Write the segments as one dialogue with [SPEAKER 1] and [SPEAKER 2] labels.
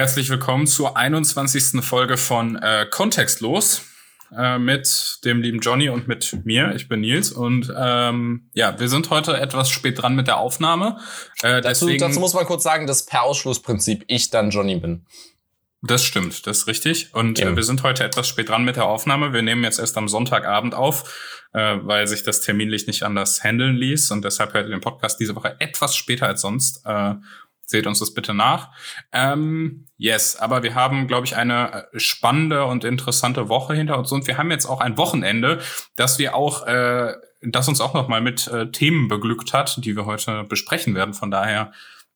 [SPEAKER 1] Herzlich willkommen zur 21. Folge von äh, Kontextlos äh, mit dem lieben Johnny und mit mir. Ich bin Nils und ähm, ja, wir sind heute etwas spät dran mit der Aufnahme.
[SPEAKER 2] Äh, dazu, deswegen, dazu muss man kurz sagen, dass per Ausschlussprinzip ich dann Johnny bin.
[SPEAKER 1] Das stimmt, das ist richtig. Und äh, wir sind heute etwas spät dran mit der Aufnahme. Wir nehmen jetzt erst am Sonntagabend auf, äh, weil sich das terminlich nicht anders handeln ließ. Und deshalb hört ihr den Podcast diese Woche etwas später als sonst. Äh, Seht uns das bitte nach. Ähm, yes, aber wir haben, glaube ich, eine äh, spannende und interessante Woche hinter uns und wir haben jetzt auch ein Wochenende, das wir auch, äh, das uns auch noch mal mit äh, Themen beglückt hat, die wir heute besprechen werden. Von daher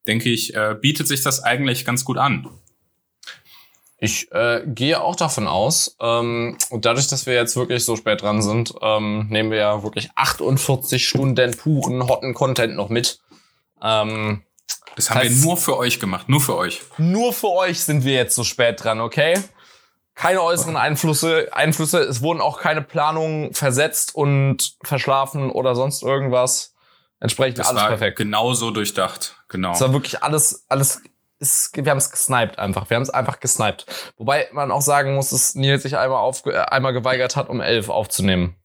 [SPEAKER 1] denke ich, äh, bietet sich das eigentlich ganz gut an.
[SPEAKER 2] Ich äh, gehe auch davon aus, ähm, und dadurch, dass wir jetzt wirklich so spät dran sind, ähm, nehmen wir ja wirklich 48 Stunden puren, hotten Content noch mit. Ähm,
[SPEAKER 1] das haben heißt, wir nur für euch gemacht, nur für euch.
[SPEAKER 2] Nur für euch sind wir jetzt so spät dran, okay? Keine äußeren Einflüsse, Einflüsse. Es wurden auch keine Planungen versetzt und verschlafen oder sonst irgendwas. Entsprechend das alles war perfekt.
[SPEAKER 1] Genauso durchdacht, genau.
[SPEAKER 2] Es war wirklich alles, alles ist, wir haben es gesniped einfach. Wir haben es einfach gesniped. Wobei man auch sagen muss, dass Nils sich einmal, auf, äh, einmal geweigert hat, um elf aufzunehmen.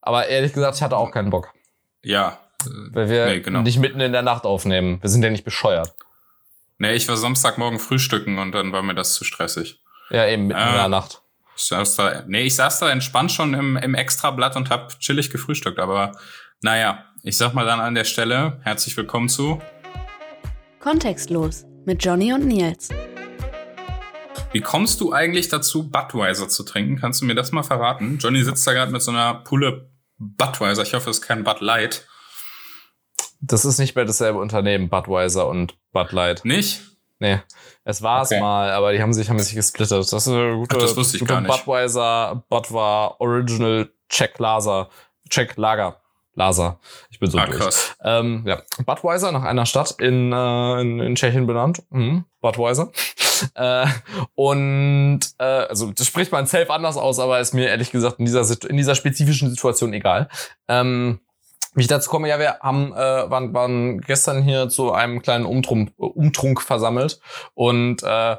[SPEAKER 2] Aber ehrlich gesagt, ich hatte auch keinen Bock.
[SPEAKER 1] Ja,
[SPEAKER 2] weil wir nee, genau. nicht mitten in der Nacht aufnehmen. Wir sind ja nicht bescheuert.
[SPEAKER 1] Nee, ich war Samstagmorgen frühstücken und dann war mir das zu stressig.
[SPEAKER 2] Ja, eben mitten äh, in der Nacht.
[SPEAKER 1] Ich saß da, nee, ich saß da entspannt schon im, im Extrablatt und hab chillig gefrühstückt. Aber naja, ich sag mal dann an der Stelle, herzlich willkommen zu
[SPEAKER 3] Kontextlos mit Johnny und Nils.
[SPEAKER 1] Wie kommst du eigentlich dazu, Budweiser zu trinken? Kannst du mir das mal verraten? Johnny sitzt da gerade mit so einer Pulle Budweiser. Ich hoffe, es ist kein Bud Light.
[SPEAKER 2] Das ist nicht mehr dasselbe Unternehmen, Budweiser und Bud Light.
[SPEAKER 1] Nicht?
[SPEAKER 2] Nee. Es war es okay. mal, aber die haben sich, haben sich gesplittet. Das ist eine gute,
[SPEAKER 1] Ach, das wusste ich gar nicht.
[SPEAKER 2] Budweiser, Budwa, Original Czech Laser. Czech Lager. Laser. Ich bin so ah, durch. Krass. Ähm, ja. Budweiser nach einer Stadt in, äh, in, in Tschechien benannt. Mhm. Budweiser. äh, und äh, also das spricht man safe anders aus, aber ist mir ehrlich gesagt in dieser, in dieser spezifischen Situation egal. Ähm, wie ich dazu komme, ja, wir haben, äh, waren, waren gestern hier zu einem kleinen Umtrunk, Umtrunk versammelt und äh,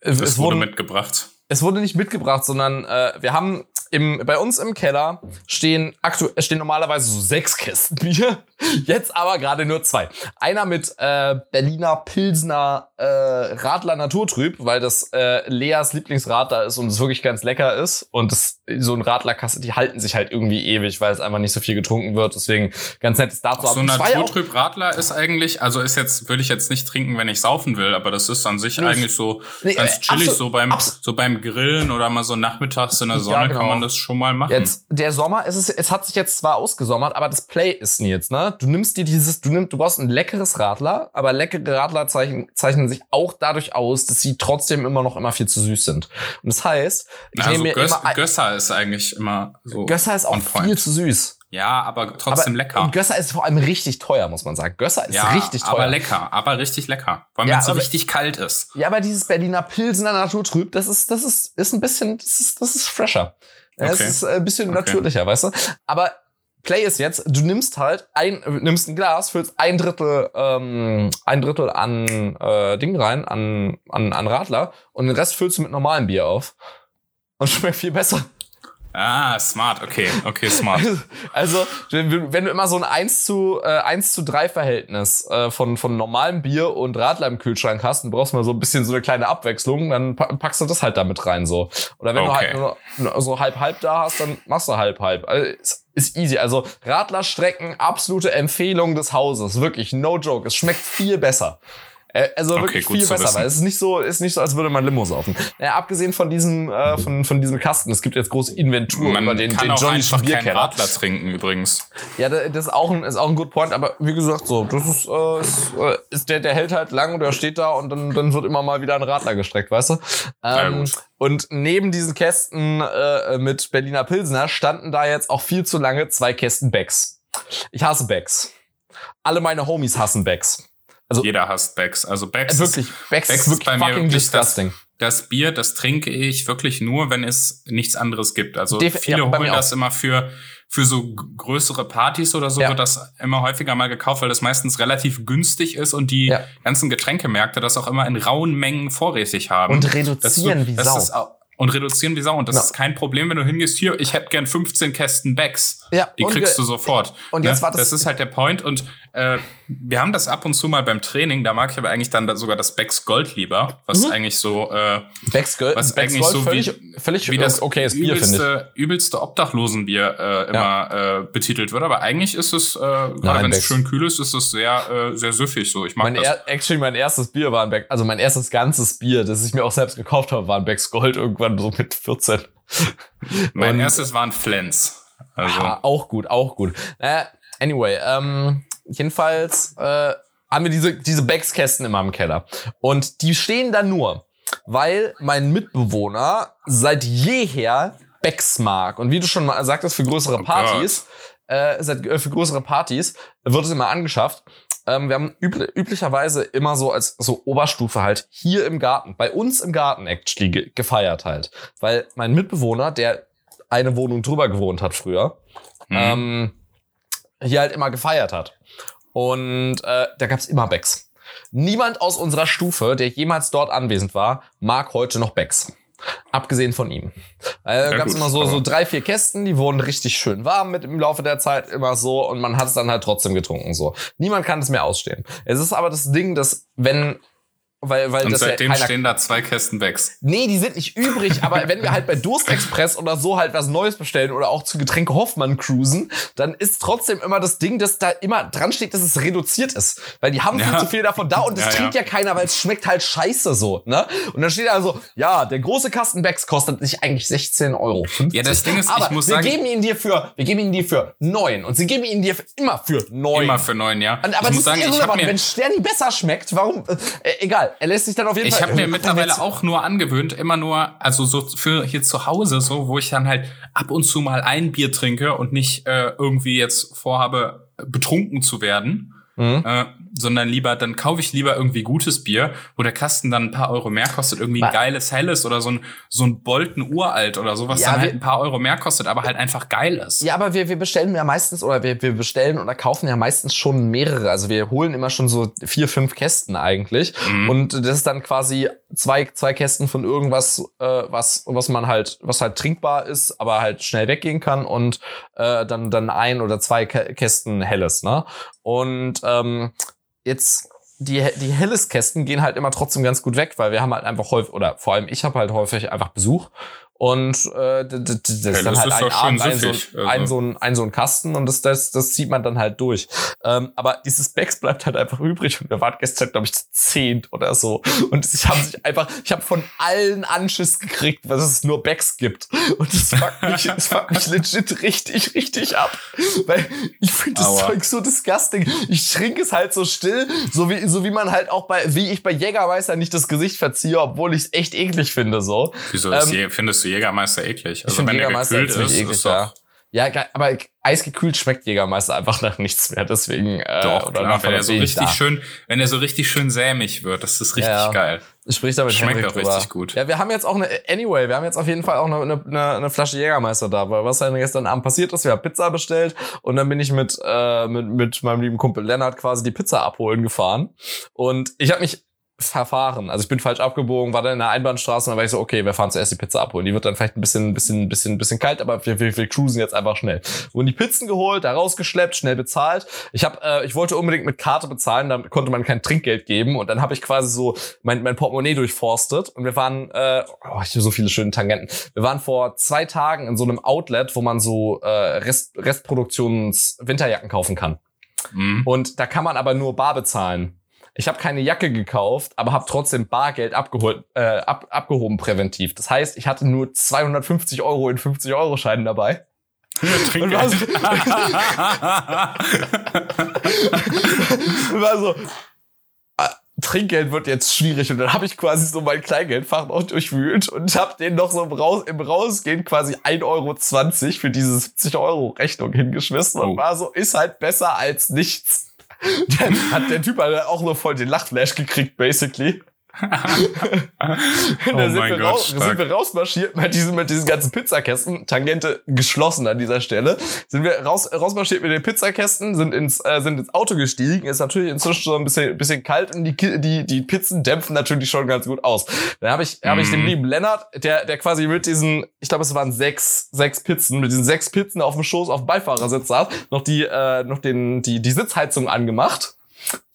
[SPEAKER 1] es, es wurde mitgebracht.
[SPEAKER 2] Es wurde nicht mitgebracht, sondern äh, wir haben im, bei uns im Keller stehen aktuell stehen normalerweise so sechs Kästen Bier. Jetzt aber gerade nur zwei. Einer mit äh, Berliner Pilsner äh, Radler Naturtrüb, weil das äh, Leas Lieblingsradler ist und es wirklich ganz lecker ist. Und das, so ein Radlerkasse, die halten sich halt irgendwie ewig, weil es einfach nicht so viel getrunken wird. Deswegen ganz nettes dazu.
[SPEAKER 1] So ein Naturtrüb Radler ist eigentlich, also ist jetzt, würde ich jetzt nicht trinken, wenn ich saufen will, aber das ist an sich nee, eigentlich so nee, ganz äh, chillig, absolut, so beim, so beim Grillen oder mal so nachmittags in der Sonne ja, genau. kann man das schon mal machen.
[SPEAKER 2] Jetzt, der Sommer, es ist, es hat sich jetzt zwar ausgesommert, aber das Play ist jetzt, ne? Du nimmst dir dieses, du nimmst, du brauchst ein leckeres Radler, aber leckere Radler zeichnen, zeichnen sich auch dadurch aus, dass sie trotzdem immer noch immer viel zu süß sind. Und das heißt,
[SPEAKER 1] ich also nehme mir Gös, immer, Gösser ist eigentlich immer so.
[SPEAKER 2] Gösser ist auch viel zu süß.
[SPEAKER 1] Ja, aber trotzdem aber, lecker.
[SPEAKER 2] Und Gösser ist vor allem richtig teuer, muss man sagen. Gösser ist ja, richtig teuer.
[SPEAKER 1] aber lecker, aber richtig lecker. Vor allem, ja, wenn es so richtig kalt ist.
[SPEAKER 2] Ja, aber dieses Berliner Pilsener Naturtrüb, das ist, das ist, ist ein bisschen, das ist, das ist fresher. Okay. Es ist ein bisschen okay. natürlicher, weißt du? Aber Play ist jetzt, du nimmst halt ein, nimmst ein Glas, füllst ein Drittel, ähm, ein Drittel an äh, Ding rein, an, an, an Radler und den Rest füllst du mit normalem Bier auf. Und schmeckt viel besser.
[SPEAKER 1] Ah, smart, okay, okay, smart.
[SPEAKER 2] Also, wenn du immer so ein 1 zu, äh, 1 zu 3 Verhältnis äh, von, von normalem Bier und Radler im Kühlschrank hast und brauchst mal so ein bisschen so eine kleine Abwechslung, dann packst du das halt damit rein so. Oder wenn okay. du halt nur so halb-halb da hast, dann machst du halb-halb. Also, ist, ist easy. Also Radlerstrecken, absolute Empfehlung des Hauses. Wirklich, no joke. Es schmeckt viel besser. Äh, also okay, wirklich viel besser, weil es ist nicht so, ist nicht so, als würde man Limo saufen. Naja, abgesehen von diesem, äh, von, von diesem Kasten, es gibt jetzt große Inventur
[SPEAKER 1] man
[SPEAKER 2] über den,
[SPEAKER 1] kann
[SPEAKER 2] den
[SPEAKER 1] auch Johnny einfach keinen Radler trinken übrigens.
[SPEAKER 2] Ja, das ist auch ein, ist auch ein good point, aber wie gesagt, so, das ist, äh, ist, äh, ist der, der hält halt lang und der steht da und dann, dann wird immer mal wieder ein Radler gestreckt, weißt du? Ähm, und neben diesen Kästen äh, mit Berliner Pilsner standen da jetzt auch viel zu lange zwei Kästen Becks. Ich hasse Becks. Alle meine Homies hassen Becks.
[SPEAKER 1] Also, Jeder hasst Becks. Also Becks,
[SPEAKER 2] wirklich, Becks, Becks ist wirklich fucking wirklich disgusting.
[SPEAKER 1] Das, das, Bier, das trinke ich wirklich nur, wenn es nichts anderes gibt. Also Def viele ja, holen das immer für für so größere Partys oder so ja. wird das immer häufiger mal gekauft, weil das meistens relativ günstig ist und die ja. ganzen Getränkemärkte das auch immer in rauen Mengen vorrätig haben.
[SPEAKER 2] Und reduzieren
[SPEAKER 1] du,
[SPEAKER 2] wie Sau
[SPEAKER 1] und reduzieren wie Sau. Und das ja. ist kein Problem, wenn du hingehst, hier, ich hätte gern 15 Kästen Bags. Ja, die kriegst du sofort.
[SPEAKER 2] Und jetzt ne? war
[SPEAKER 1] das. Das ist halt der Point. Und äh, wir haben das ab und zu mal beim Training. Da mag ich aber eigentlich dann sogar das Bags Gold lieber, was mhm. eigentlich so, äh,
[SPEAKER 2] Bags Gold,
[SPEAKER 1] was Bags eigentlich Gold so
[SPEAKER 2] völlig,
[SPEAKER 1] wie,
[SPEAKER 2] völlig
[SPEAKER 1] wie das okay, Bier, übelste, übelste Obdachlosenbier äh, immer ja. äh, betitelt wird. Aber eigentlich ist es, äh, gerade wenn es schön kühl ist, ist es sehr, äh, sehr süffig so. Ich mag
[SPEAKER 2] mein
[SPEAKER 1] das.
[SPEAKER 2] Er, actually, mein erstes Bier war ein Bags, also mein erstes ganzes Bier, das ich mir auch selbst gekauft habe, war ein Bags Gold irgendwann so mit 14.
[SPEAKER 1] mein Und, erstes war ein Flens.
[SPEAKER 2] Also. Ja, auch gut, auch gut. Äh, anyway, ähm, jedenfalls äh, haben wir diese, diese Backskästen immer im Keller. Und die stehen da nur, weil mein Mitbewohner seit jeher Becks mag. Und wie du schon mal sagtest, für größere oh Partys, oh äh, seit, äh, für größere Partys wird es immer angeschafft. Ähm, wir haben übl üblicherweise immer so als so Oberstufe halt hier im Garten, bei uns im Garten actually ge gefeiert halt. Weil mein Mitbewohner, der eine Wohnung drüber gewohnt hat früher, mhm. ähm, hier halt immer gefeiert hat. Und äh, da gab's immer Becks. Niemand aus unserer Stufe, der jemals dort anwesend war, mag heute noch Becks. Abgesehen von ihm. Äh, ja, gab es immer so, so drei, vier Kästen, die wurden richtig schön warm mit im Laufe der Zeit immer so und man hat es dann halt trotzdem getrunken so. Niemand kann es mehr ausstehen. Es ist aber das Ding, dass wenn weil, weil
[SPEAKER 1] und
[SPEAKER 2] das
[SPEAKER 1] seitdem
[SPEAKER 2] ja
[SPEAKER 1] stehen da zwei Kästen Becks.
[SPEAKER 2] Nee, die sind nicht übrig, aber wenn wir halt bei Durstexpress oder so halt was Neues bestellen oder auch zu Getränke Hoffmann cruisen, dann ist trotzdem immer das Ding, dass da immer dran steht, dass es reduziert ist. Weil die haben ja. viel zu viel davon da und das ja, trinkt ja. ja keiner, weil es schmeckt halt scheiße so, ne? Und dann steht da so, ja, der große Kasten Becks kostet sich eigentlich 16 Euro. 50.
[SPEAKER 1] Ja, das Ding ist,
[SPEAKER 2] aber
[SPEAKER 1] ich muss
[SPEAKER 2] wir
[SPEAKER 1] sagen.
[SPEAKER 2] geben ihn dir für, wir geben ihn dir für neun und sie geben ihn dir immer für neun.
[SPEAKER 1] Immer für neun, ja.
[SPEAKER 2] Und, aber ich muss sagen, hab mir, wenn Sterni besser schmeckt, warum, äh, egal, er lässt sich dann auf jeden
[SPEAKER 1] ich habe mir mittlerweile auch nur angewöhnt, immer nur, also so für hier zu Hause, so, wo ich dann halt ab und zu mal ein Bier trinke und nicht äh, irgendwie jetzt vorhabe, betrunken zu werden. Mhm. Äh, sondern lieber, dann kaufe ich lieber irgendwie gutes Bier, wo der Kasten dann ein paar Euro mehr kostet, irgendwie ein geiles Helles oder so ein, so ein Bolten Uralt oder sowas, ja, dann halt ein paar Euro mehr kostet, aber halt einfach geil ist.
[SPEAKER 2] Ja, aber wir, wir bestellen ja meistens, oder wir, wir bestellen oder kaufen ja meistens schon mehrere. Also wir holen immer schon so vier, fünf Kästen eigentlich. Mhm. Und das ist dann quasi zwei, zwei Kästen von irgendwas, äh, was, was man halt, was halt trinkbar ist, aber halt schnell weggehen kann und äh, dann, dann ein oder zwei Kästen Helles, ne? Und ähm, jetzt die, die Helles-Kästen gehen halt immer trotzdem ganz gut weg, weil wir haben halt einfach häufig, oder vor allem ich habe halt häufig einfach Besuch und äh, das, das ist dann halt ein Abend, ein, so, also. ein, so ein, ein so ein Kasten und das, das, das zieht man dann halt durch. Ähm, aber dieses Becks bleibt halt einfach übrig und wir waren gestern, glaube ich, zehnt oder so. Und ich habe sich einfach, ich habe von allen Anschiss gekriegt, was es nur Becks gibt. Und das fuckt mich, das fuckt mich legit richtig, richtig ab. Weil ich finde das. Zeug so disgusting. Ich trinke es halt so still, so wie, so wie man halt auch bei, wie ich bei Jägermeister nicht das Gesicht verziehe, obwohl ich es echt eklig finde, so.
[SPEAKER 1] Wieso ähm, findest du Jägermeister eklig. Also wenn
[SPEAKER 2] Jägermeister
[SPEAKER 1] der gekühlt ist,
[SPEAKER 2] eklig, ist doch, ja. ja, aber eisgekühlt schmeckt Jägermeister einfach nach nichts mehr. Deswegen
[SPEAKER 1] äh, doch, oder klar, wenn er so richtig da. schön, wenn er so richtig schön sämig wird, das ist richtig ja, geil.
[SPEAKER 2] Spricht damit
[SPEAKER 1] Schmeckt auch drüber. richtig gut.
[SPEAKER 2] Ja, wir haben jetzt auch eine, anyway, wir haben jetzt auf jeden Fall auch eine, eine, eine Flasche Jägermeister da, weil was dann gestern Abend passiert ist, wir haben Pizza bestellt und dann bin ich mit, äh, mit, mit meinem lieben Kumpel Lennart quasi die Pizza abholen gefahren und ich habe mich verfahren. Also ich bin falsch abgebogen, war dann in der Einbahnstraße und dann war ich so, okay, wir fahren zuerst die Pizza abholen. Die wird dann vielleicht ein bisschen, bisschen, bisschen, bisschen kalt, aber wir, wir, wir cruisen jetzt einfach schnell. Wurden die Pizzen geholt, da rausgeschleppt, schnell bezahlt. Ich habe, äh, ich wollte unbedingt mit Karte bezahlen, da konnte man kein Trinkgeld geben und dann habe ich quasi so mein, mein Portemonnaie durchforstet und wir waren, äh, oh, ich habe so viele schöne Tangenten. Wir waren vor zwei Tagen in so einem Outlet, wo man so äh, Rest, Restproduktions Winterjacken kaufen kann. Mhm. Und da kann man aber nur bar bezahlen. Ich habe keine Jacke gekauft, aber habe trotzdem Bargeld abgeholt, äh, ab, abgehoben präventiv. Das heißt, ich hatte nur 250 Euro in 50 Euro Scheinen dabei. und war so, und war so ah, Trinkgeld wird jetzt schwierig und dann habe ich quasi so mein Kleingeldfach noch durchwühlt und habe den noch so im, Raus, im Rausgehen quasi 1,20 Euro für diese 70 Euro Rechnung hingeschmissen oh. und war so, ist halt besser als nichts. Dann hat der Typ halt auch nur voll den Lachflash gekriegt, basically. oh da sind, wir Gott, raus, sind wir rausmarschiert mit diesen, mit diesen ganzen Pizzakästen, Tangente geschlossen an dieser Stelle, sind wir raus, rausmarschiert mit den Pizzakästen, sind ins, äh, sind ins Auto gestiegen, ist natürlich inzwischen so ein bisschen, bisschen kalt und die, die, die Pizzen dämpfen natürlich schon ganz gut aus. Dann habe ich, mm. hab ich den mhm. lieben Lennart, der, der quasi mit diesen, ich glaube es waren sechs, sechs Pizzen, mit diesen sechs Pizzen auf dem Schoß auf dem Beifahrersitz saß, noch die, äh, noch den, die, die Sitzheizung angemacht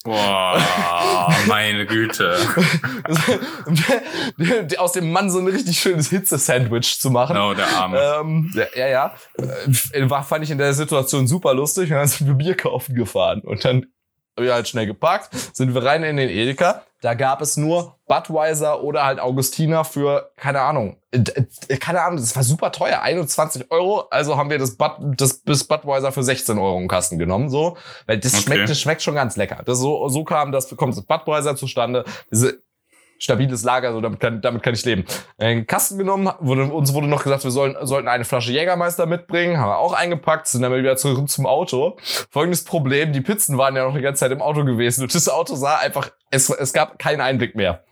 [SPEAKER 1] Boah, meine Güte.
[SPEAKER 2] Aus dem Mann so ein richtig schönes Hitze-Sandwich zu machen.
[SPEAKER 1] Oh, der Arme.
[SPEAKER 2] Ähm, ja, ja. Äh, war, fand ich in der Situation super lustig. Und dann sind wir Bier kaufen gefahren. Und dann haben wir halt schnell gepackt, sind wir rein in den Edeka. Da gab es nur Budweiser oder halt Augustiner für, keine Ahnung, äh, keine Ahnung, das war super teuer, 21 Euro. Also haben wir das, Bud, das bis Budweiser für 16 Euro im Kasten genommen, so. Weil das okay. schmeckt, das schmeckt schon ganz lecker. Das so, so kam das, kommt das Budweiser zustande. Diese stabiles Lager, so damit kann, damit kann ich leben. Einen Kasten genommen, wurde, uns wurde noch gesagt, wir sollen, sollten eine Flasche Jägermeister mitbringen, haben wir auch eingepackt, sind dann wieder zurück zum Auto. Folgendes Problem, die Pizzen waren ja noch die ganze Zeit im Auto gewesen und das Auto sah einfach, es, es gab keinen Einblick mehr.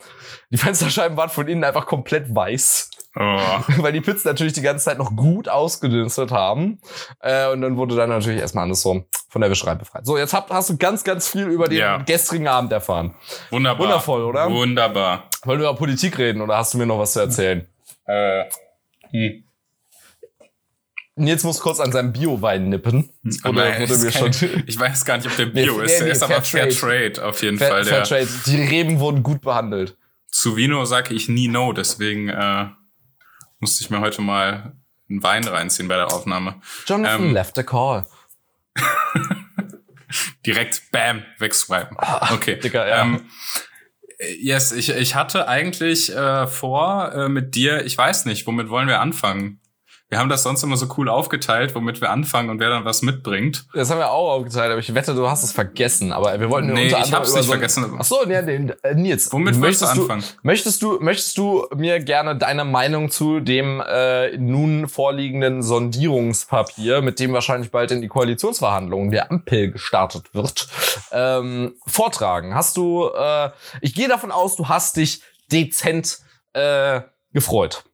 [SPEAKER 2] Die Fensterscheiben waren von innen einfach komplett weiß. Oh. Weil die Pizzen natürlich die ganze Zeit noch gut ausgedünstet haben. Äh, und dann wurde dann natürlich erstmal alles so von der Wischerei befreit. So, jetzt hab, hast du ganz, ganz viel über den ja. gestrigen Abend erfahren.
[SPEAKER 1] Wunderbar.
[SPEAKER 2] Wundervoll, oder?
[SPEAKER 1] Wunderbar.
[SPEAKER 2] Wollen wir über Politik reden oder hast du mir noch was zu erzählen? Äh, hm. Jetzt muss kurz an seinem Bio-Wein nippen.
[SPEAKER 1] Oder wurde mir schon ich weiß gar nicht, ob der Bio nee, ist. Der nee, ist aber Fair Trade, Trade auf jeden Fair, Fall.
[SPEAKER 2] Fair Trade. Die Reben wurden gut behandelt.
[SPEAKER 1] Zu Vino sage ich nie no, deswegen äh, musste ich mir heute mal einen Wein reinziehen bei der Aufnahme.
[SPEAKER 2] Jonathan ähm, left a call.
[SPEAKER 1] direkt bam wegswipen.
[SPEAKER 2] Ah, okay. Dicker, ja. Ähm,
[SPEAKER 1] yes, ich, ich hatte eigentlich äh, vor äh, mit dir, ich weiß nicht, womit wollen wir anfangen? Wir haben das sonst immer so cool aufgeteilt, womit wir anfangen und wer dann was mitbringt.
[SPEAKER 2] Das haben wir auch aufgeteilt, aber ich wette, du hast es vergessen. Aber wir wollten
[SPEAKER 1] nee, unter anderem ich hab's nicht so vergessen.
[SPEAKER 2] Ach so, nee, nee, Nils.
[SPEAKER 1] Womit möchtest du anfangen?
[SPEAKER 2] Möchtest du, möchtest du mir gerne deine Meinung zu dem äh, nun vorliegenden Sondierungspapier, mit dem wahrscheinlich bald in die Koalitionsverhandlungen der Ampel gestartet wird, ähm, vortragen? Hast du, äh, ich gehe davon aus, du hast dich dezent äh, gefreut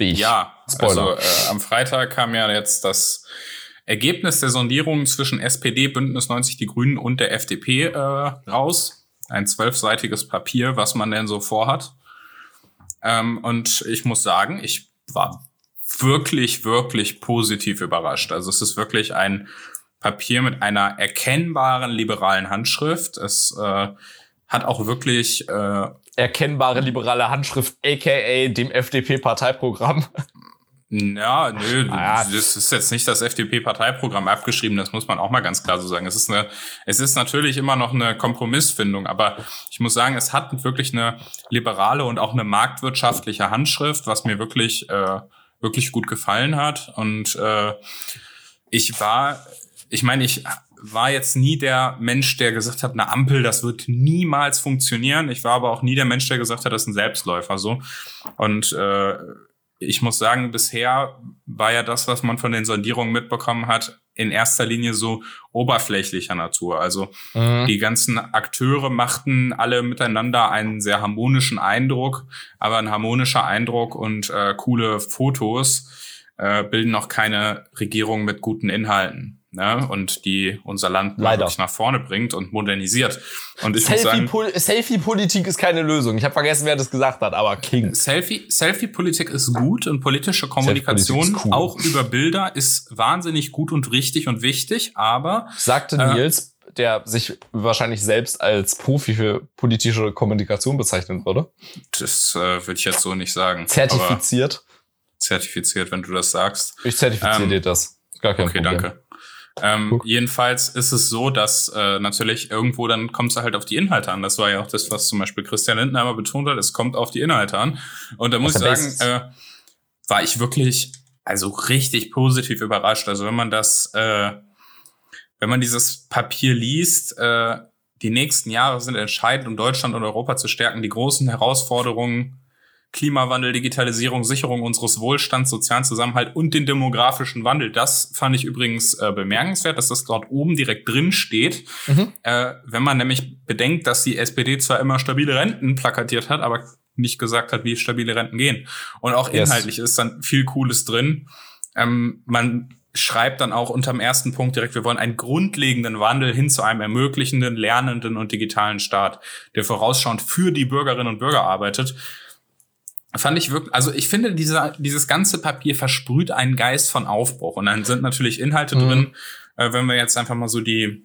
[SPEAKER 1] wie ich. Ja, Spoiler. also äh, am Freitag kam ja jetzt das Ergebnis der Sondierung zwischen SPD, Bündnis 90 Die Grünen und der FDP äh, raus. Ein zwölfseitiges Papier, was man denn so vorhat. Ähm, und ich muss sagen, ich war wirklich, wirklich positiv überrascht. Also es ist wirklich ein Papier mit einer erkennbaren liberalen Handschrift. Es äh, hat auch wirklich äh,
[SPEAKER 2] erkennbare liberale Handschrift, aka dem FDP-Parteiprogramm.
[SPEAKER 1] Ja, nö, ah, das ist jetzt nicht das FDP-Parteiprogramm abgeschrieben, das muss man auch mal ganz klar so sagen. Es ist eine, es ist natürlich immer noch eine Kompromissfindung, aber ich muss sagen, es hat wirklich eine liberale und auch eine marktwirtschaftliche Handschrift, was mir wirklich, äh, wirklich gut gefallen hat. Und äh, ich war, ich meine, ich war jetzt nie der Mensch, der gesagt hat, eine Ampel, das wird niemals funktionieren. Ich war aber auch nie der Mensch, der gesagt hat, das ist ein Selbstläufer so. Und äh, ich muss sagen, bisher war ja das, was man von den Sondierungen mitbekommen hat, in erster Linie so oberflächlicher Natur. Also mhm. die ganzen Akteure machten alle miteinander einen sehr harmonischen Eindruck, aber ein harmonischer Eindruck und äh, coole Fotos äh, bilden noch keine Regierung mit guten Inhalten ne? und die unser Land wirklich nach vorne bringt und modernisiert. Und ich
[SPEAKER 2] Selfie-Politik Selfie ist keine Lösung. Ich habe vergessen, wer das gesagt hat, aber King.
[SPEAKER 1] Selfie, Selfie-Politik ist gut und politische Kommunikation cool. auch über Bilder ist wahnsinnig gut und richtig und wichtig, aber
[SPEAKER 2] sagte äh, Nils, der sich wahrscheinlich selbst als Profi für politische Kommunikation bezeichnen würde.
[SPEAKER 1] Das äh, würde ich jetzt so nicht sagen.
[SPEAKER 2] Zertifiziert.
[SPEAKER 1] Zertifiziert, wenn du das sagst.
[SPEAKER 2] Ich zertifiziere ähm, dir das.
[SPEAKER 1] Gar kein okay, Problem. danke. Ähm, jedenfalls ist es so, dass äh, natürlich irgendwo dann kommt es halt auf die Inhalte an. Das war ja auch das, was zum Beispiel Christian Lindner immer betont hat. Es kommt auf die Inhalte an. Und da muss ich sagen, äh, war ich wirklich also richtig positiv überrascht. Also wenn man das, äh, wenn man dieses Papier liest, äh, die nächsten Jahre sind entscheidend, um Deutschland und Europa zu stärken. Die großen Herausforderungen Klimawandel, Digitalisierung, Sicherung unseres Wohlstands, sozialen Zusammenhalt und den demografischen Wandel. Das fand ich übrigens äh, bemerkenswert, dass das dort oben direkt drin steht. Mhm. Äh, wenn man nämlich bedenkt, dass die SPD zwar immer stabile Renten plakatiert hat, aber nicht gesagt hat, wie stabile Renten gehen. Und auch inhaltlich yes. ist dann viel Cooles drin. Ähm, man schreibt dann auch unterm ersten Punkt direkt, wir wollen einen grundlegenden Wandel hin zu einem ermöglichenden, lernenden und digitalen Staat, der vorausschauend für die Bürgerinnen und Bürger arbeitet. Fand ich wirklich, also ich finde, dieser, dieses ganze Papier versprüht einen Geist von Aufbruch. Und dann sind natürlich Inhalte mhm. drin, äh, wenn wir jetzt einfach mal so die,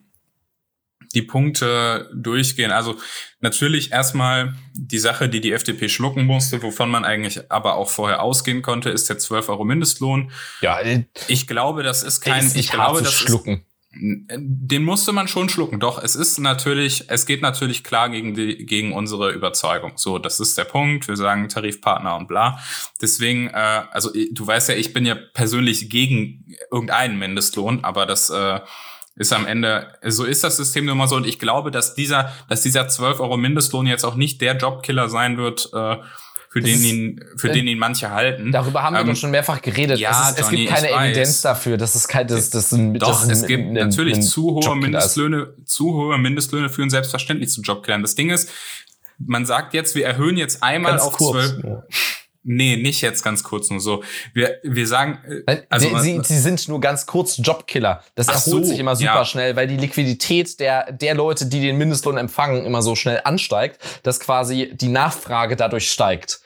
[SPEAKER 1] die Punkte durchgehen. Also natürlich erstmal die Sache, die die FDP schlucken musste, wovon man eigentlich aber auch vorher ausgehen konnte, ist der 12 Euro Mindestlohn.
[SPEAKER 2] Ja, äh,
[SPEAKER 1] ich glaube, das ist kein, ich glaube, das
[SPEAKER 2] schlucken. Ist,
[SPEAKER 1] den musste man schon schlucken. Doch, es ist natürlich, es geht natürlich klar gegen die, gegen unsere Überzeugung. So, das ist der Punkt. Wir sagen Tarifpartner und bla. Deswegen, äh, also du weißt ja, ich bin ja persönlich gegen irgendeinen Mindestlohn, aber das äh, ist am Ende, so ist das System nun mal so. Und ich glaube, dass dieser, dass dieser 12 Euro Mindestlohn jetzt auch nicht der Jobkiller sein wird, äh, für den ihn, für äh, den ihn manche halten.
[SPEAKER 2] Darüber haben wir ähm, doch schon mehrfach geredet.
[SPEAKER 1] Ja,
[SPEAKER 2] es, ist, Johnny, es gibt keine Evidenz dafür. Das ist kein, das, das sind,
[SPEAKER 1] Doch,
[SPEAKER 2] das sind,
[SPEAKER 1] es gibt ein, natürlich ein zu hohe Mindestlöhne, zu hohe Mindestlöhne führen selbstverständlich zu Jobkillern. Das Ding ist, man sagt jetzt, wir erhöhen jetzt einmal Ganz auf zwölf. Nee, nicht jetzt ganz kurz nur so. Wir, wir sagen,
[SPEAKER 2] äh, also sie, sie sind nur ganz kurz Jobkiller. Das erholt so, sich immer super ja. schnell, weil die Liquidität der der Leute, die den Mindestlohn empfangen, immer so schnell ansteigt, dass quasi die Nachfrage dadurch steigt.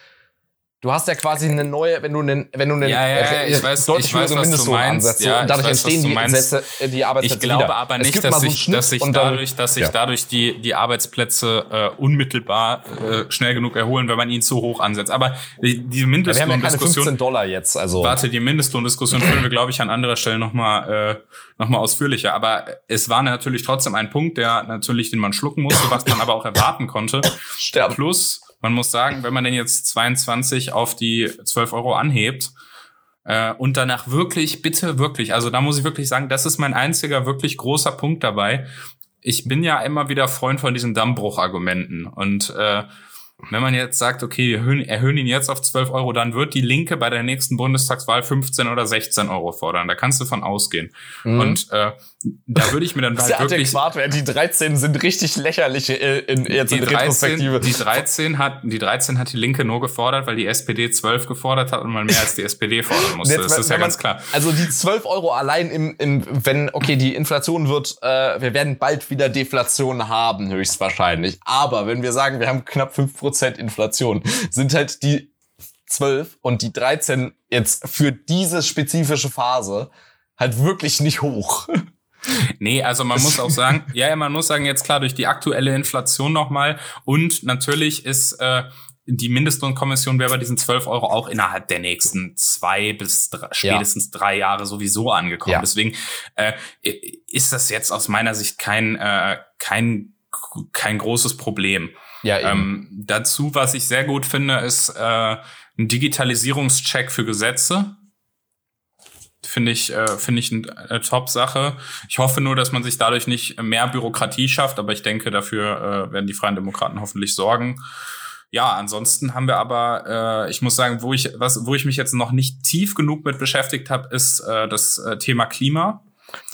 [SPEAKER 2] Du hast ja quasi eine neue, wenn du einen, wenn du einen
[SPEAKER 1] ja, ja, ja, ich weiß, deutlich höheren Mindestlohn ansetzt
[SPEAKER 2] ja, und dadurch weiß, entstehen die, Sätze, die Arbeitsplätze
[SPEAKER 1] Ich glaube
[SPEAKER 2] wieder.
[SPEAKER 1] aber nicht, dass, so ich, dass sich dadurch, dass sich ja. dadurch die, die Arbeitsplätze äh, unmittelbar äh, schnell genug erholen, wenn man ihn zu hoch ansetzt. Aber die, die Mindestlohndiskussion.
[SPEAKER 2] Ja, Dollar jetzt, also.
[SPEAKER 1] Warte, die Mindestlohndiskussion führen wir, glaube ich, an anderer Stelle nochmal äh, noch mal ausführlicher. Aber es war natürlich trotzdem ein Punkt, der natürlich, den man schlucken musste, was man aber auch erwarten konnte.
[SPEAKER 2] Sterben.
[SPEAKER 1] Plus man muss sagen, wenn man denn jetzt 22 auf die 12 Euro anhebt, äh, und danach wirklich, bitte wirklich, also da muss ich wirklich sagen, das ist mein einziger wirklich großer Punkt dabei. Ich bin ja immer wieder Freund von diesen Dammbruchargumenten und äh, wenn man jetzt sagt, okay, wir erhöhen, erhöhen ihn jetzt auf 12 Euro, dann wird die Linke bei der nächsten Bundestagswahl 15 oder 16 Euro fordern. Da kannst du von ausgehen. Mhm. Und äh, da würde ich mir dann
[SPEAKER 2] halt
[SPEAKER 1] das wirklich...
[SPEAKER 2] Adäquat, die 13 sind richtig lächerlich äh, in, jetzt die in
[SPEAKER 1] 13, Retrospektive. Die 13, hat, die 13 hat die Linke nur gefordert, weil die SPD 12 gefordert hat und man mehr als die SPD fordern musste. Jetzt, das ist ja man, ganz klar.
[SPEAKER 2] Also die 12 Euro allein im, im wenn, okay, die Inflation wird, äh, wir werden bald wieder Deflation haben, höchstwahrscheinlich. Aber wenn wir sagen, wir haben knapp 5% Inflation, sind halt die 12 und die 13 jetzt für diese spezifische Phase halt wirklich nicht hoch.
[SPEAKER 1] Nee, also man muss auch sagen, ja, man muss sagen, jetzt klar, durch die aktuelle Inflation nochmal und natürlich ist äh, die Mindestlohnkommission wäre bei diesen 12 Euro auch innerhalb der nächsten zwei bis drei, spätestens ja. drei Jahre sowieso angekommen. Ja. Deswegen äh, ist das jetzt aus meiner Sicht kein, äh, kein, kein großes Problem.
[SPEAKER 2] Ja,
[SPEAKER 1] ähm, dazu, was ich sehr gut finde, ist äh, ein Digitalisierungscheck für Gesetze finde ich, äh, finde ich eine Top-Sache. Ich hoffe nur, dass man sich dadurch nicht mehr Bürokratie schafft, aber ich denke, dafür äh, werden die Freien Demokraten hoffentlich sorgen. Ja, ansonsten haben wir aber, äh, ich muss sagen, wo ich, was, wo ich mich jetzt noch nicht tief genug mit beschäftigt habe, ist äh, das äh, Thema Klima.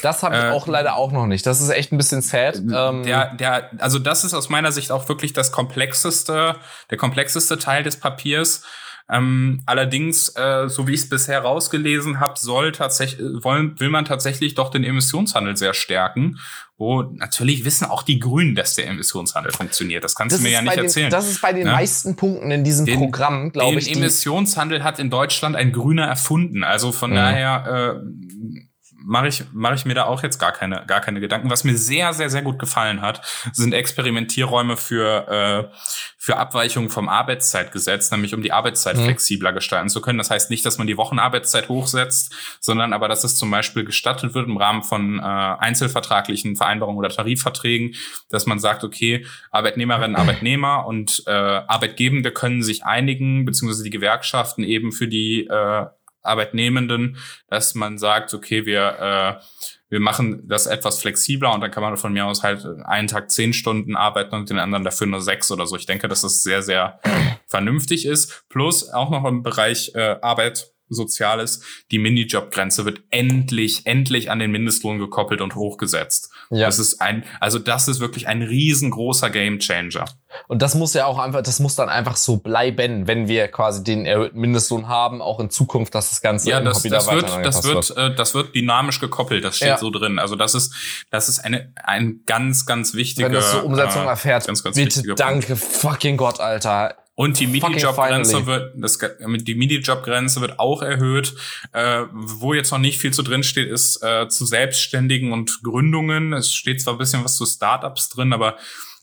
[SPEAKER 2] Das habe ich äh, auch leider auch noch nicht. Das ist echt ein bisschen sad.
[SPEAKER 1] Ähm der, der, also das ist aus meiner Sicht auch wirklich das komplexeste, der komplexeste Teil des Papiers. Ähm, allerdings, äh, so wie ich es bisher rausgelesen habe, soll tatsächlich wollen will man tatsächlich doch den Emissionshandel sehr stärken. Wo natürlich wissen auch die Grünen, dass der Emissionshandel funktioniert. Das kannst das du mir ja nicht
[SPEAKER 2] den,
[SPEAKER 1] erzählen.
[SPEAKER 2] Das ist bei den? Ne? meisten Punkten in diesem den, Programm, glaube ich.
[SPEAKER 1] Den Emissionshandel hat in Deutschland ein Grüner erfunden. Also von ja. daher äh, mache ich, mache ich mir da auch jetzt gar keine, gar keine Gedanken. Was mir sehr, sehr, sehr gut gefallen hat, sind Experimentierräume für, äh, für Abweichungen vom Arbeitszeitgesetz, nämlich um die Arbeitszeit mhm. flexibler gestalten zu können. Das heißt nicht, dass man die Wochenarbeitszeit hochsetzt, sondern aber, dass es zum Beispiel gestattet wird im Rahmen von äh, einzelvertraglichen Vereinbarungen oder Tarifverträgen, dass man sagt, okay, Arbeitnehmerinnen, Arbeitnehmer und äh, Arbeitgebende können sich einigen, beziehungsweise die Gewerkschaften eben für die äh, Arbeitnehmenden, dass man sagt, okay, wir, äh, wir machen das etwas flexibler und dann kann man von mir aus halt einen Tag zehn Stunden arbeiten und den anderen dafür nur sechs oder so. Ich denke, dass das sehr, sehr vernünftig ist. Plus auch noch im Bereich äh, Arbeit Soziales, die Minijob-Grenze wird endlich, endlich an den Mindestlohn gekoppelt und hochgesetzt. Ja. Das ist ein, also das ist wirklich ein riesengroßer Gamechanger.
[SPEAKER 2] Und das muss ja auch einfach, das muss dann einfach so bleiben, wenn wir quasi den erhöhten Mindestlohn haben, auch in Zukunft, dass das Ganze
[SPEAKER 1] ja, das, das wird, das wird, äh, das wird dynamisch gekoppelt. Das steht ja. so drin. Also das ist, das ist eine, ein ganz, ganz wichtiger. Wenn
[SPEAKER 2] das so Umsetzung äh, erfährt, ganz, ganz bitte danke fucking Gott, Alter.
[SPEAKER 1] Und die MIDI-Job-Grenze wird, das, die MIDI-Job-Grenze wird auch erhöht. Äh, wo jetzt noch nicht viel zu drin steht, ist äh, zu Selbstständigen und Gründungen. Es steht zwar ein bisschen was zu Startups drin, aber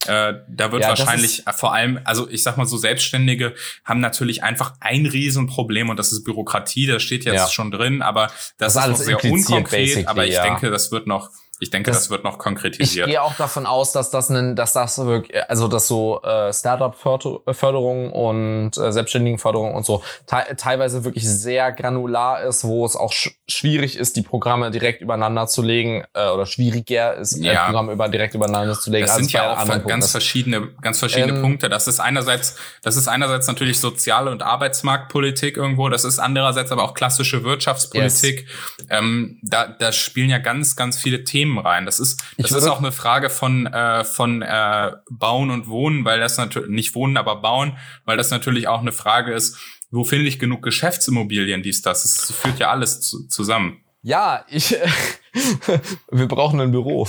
[SPEAKER 1] äh, da wird ja, wahrscheinlich vor allem, also ich sag mal so, Selbstständige haben natürlich einfach ein Riesenproblem und das ist Bürokratie, das steht jetzt ja. schon drin, aber das, das ist, ist noch sehr unkonkret, aber ich ja. denke, das wird noch ich denke, das, das, wird noch konkretisiert.
[SPEAKER 2] Ich gehe auch davon aus, dass das, ein, dass das wirklich, also dass so äh, Startup-Förderung und äh, Selbstständigenförderung und so te teilweise wirklich sehr granular ist, wo es auch sch schwierig ist, die Programme direkt übereinander zu legen äh, oder schwieriger ist, äh, ja. Programme über, direkt übereinander zu legen.
[SPEAKER 1] Das sind ja auch ganz Punkten. verschiedene, ganz verschiedene ähm, Punkte. Das ist einerseits, das ist einerseits natürlich soziale und Arbeitsmarktpolitik irgendwo. Das ist andererseits aber auch klassische Wirtschaftspolitik. Yes. Ähm, da, da spielen ja ganz, ganz viele Themen Themen rein. Das ist, das ist auch eine Frage von, äh, von äh, Bauen und Wohnen, weil das natürlich, nicht Wohnen, aber Bauen, weil das natürlich auch eine Frage ist, wo finde ich genug Geschäftsimmobilien, dies, das. Es führt ja alles zu, zusammen.
[SPEAKER 2] Ja, ich, wir brauchen ein Büro.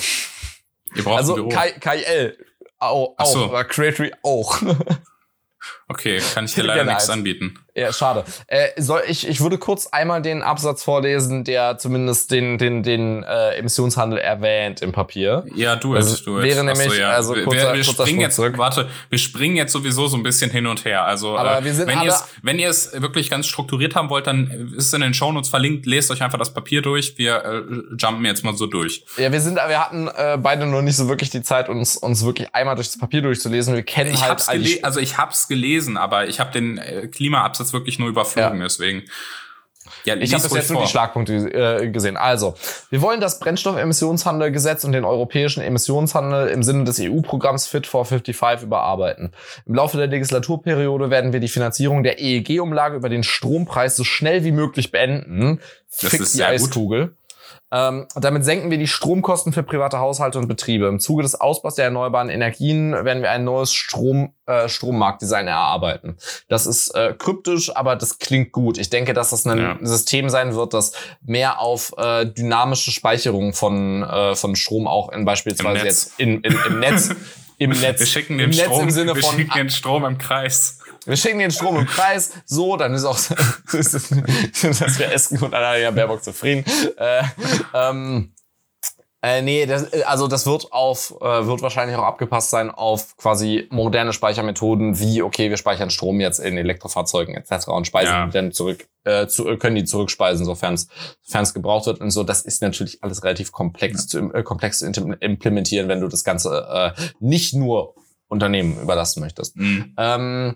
[SPEAKER 1] Ihr braucht
[SPEAKER 2] also
[SPEAKER 1] ein Büro.
[SPEAKER 2] KL auch, auch so. Creatory auch.
[SPEAKER 1] Okay, kann ich dir leider nichts anbieten.
[SPEAKER 2] Ja, schade. Äh, soll ich, ich würde kurz einmal den Absatz vorlesen, der zumindest den, den, den äh, Emissionshandel erwähnt im Papier.
[SPEAKER 1] Ja, du es,
[SPEAKER 2] also, du es. Wäre nämlich, so, ja. also
[SPEAKER 1] kurzer, wir, wir springen jetzt, zurück. warte, wir springen jetzt sowieso so ein bisschen hin und her. Also,
[SPEAKER 2] Aber äh, wir sind
[SPEAKER 1] wenn ihr es, wenn ihr es wirklich ganz strukturiert haben wollt, dann ist es in den Shownotes verlinkt. Lest euch einfach das Papier durch. Wir äh, jumpen jetzt mal so durch.
[SPEAKER 2] Ja, wir sind, wir hatten äh, beide noch nicht so wirklich die Zeit, uns, uns wirklich einmal durch das Papier durchzulesen. Wir kennen
[SPEAKER 1] ich
[SPEAKER 2] halt
[SPEAKER 1] hab's also ich hab's gelesen, aber ich habe den äh, Klimaabsatz wirklich nur überflogen ja. deswegen.
[SPEAKER 2] Ja, ich habe bis jetzt nur die Schlagpunkte äh, gesehen. Also, wir wollen das Brennstoffemissionshandelgesetz und den europäischen Emissionshandel im Sinne des EU-Programms Fit for 55 überarbeiten. Im Laufe der Legislaturperiode werden wir die Finanzierung der EEG-Umlage über den Strompreis so schnell wie möglich beenden.
[SPEAKER 1] Das Fix ist die Eiskugel. Gut.
[SPEAKER 2] Ähm, damit senken wir die Stromkosten für private Haushalte und Betriebe. Im Zuge des Ausbaus der erneuerbaren Energien werden wir ein neues Strom, äh, Strommarktdesign erarbeiten. Das ist äh, kryptisch, aber das klingt gut. Ich denke, dass das ein ja. System sein wird, das mehr auf äh, dynamische Speicherung von, äh, von Strom auch in beispielsweise jetzt in, in, im Netz im Netz.
[SPEAKER 1] Wir schicken den, Strom, wir schicken den Strom im Kreis.
[SPEAKER 2] Wir schicken den Strom im Kreis, so, dann ist auch, dass wir essen und Annalena Baerbock zufrieden. Äh, ähm, äh, nee, das, also das wird auf, äh, wird wahrscheinlich auch abgepasst sein auf quasi moderne Speichermethoden, wie, okay, wir speichern Strom jetzt in Elektrofahrzeugen etc. und speisen ja. dann zurück, äh, zu, können die zurückspeisen, sofern es gebraucht wird und so. Das ist natürlich alles relativ komplex, ja. zu, äh, komplex zu implementieren, wenn du das Ganze äh, nicht nur Unternehmen überlassen möchtest. Mhm. Ähm,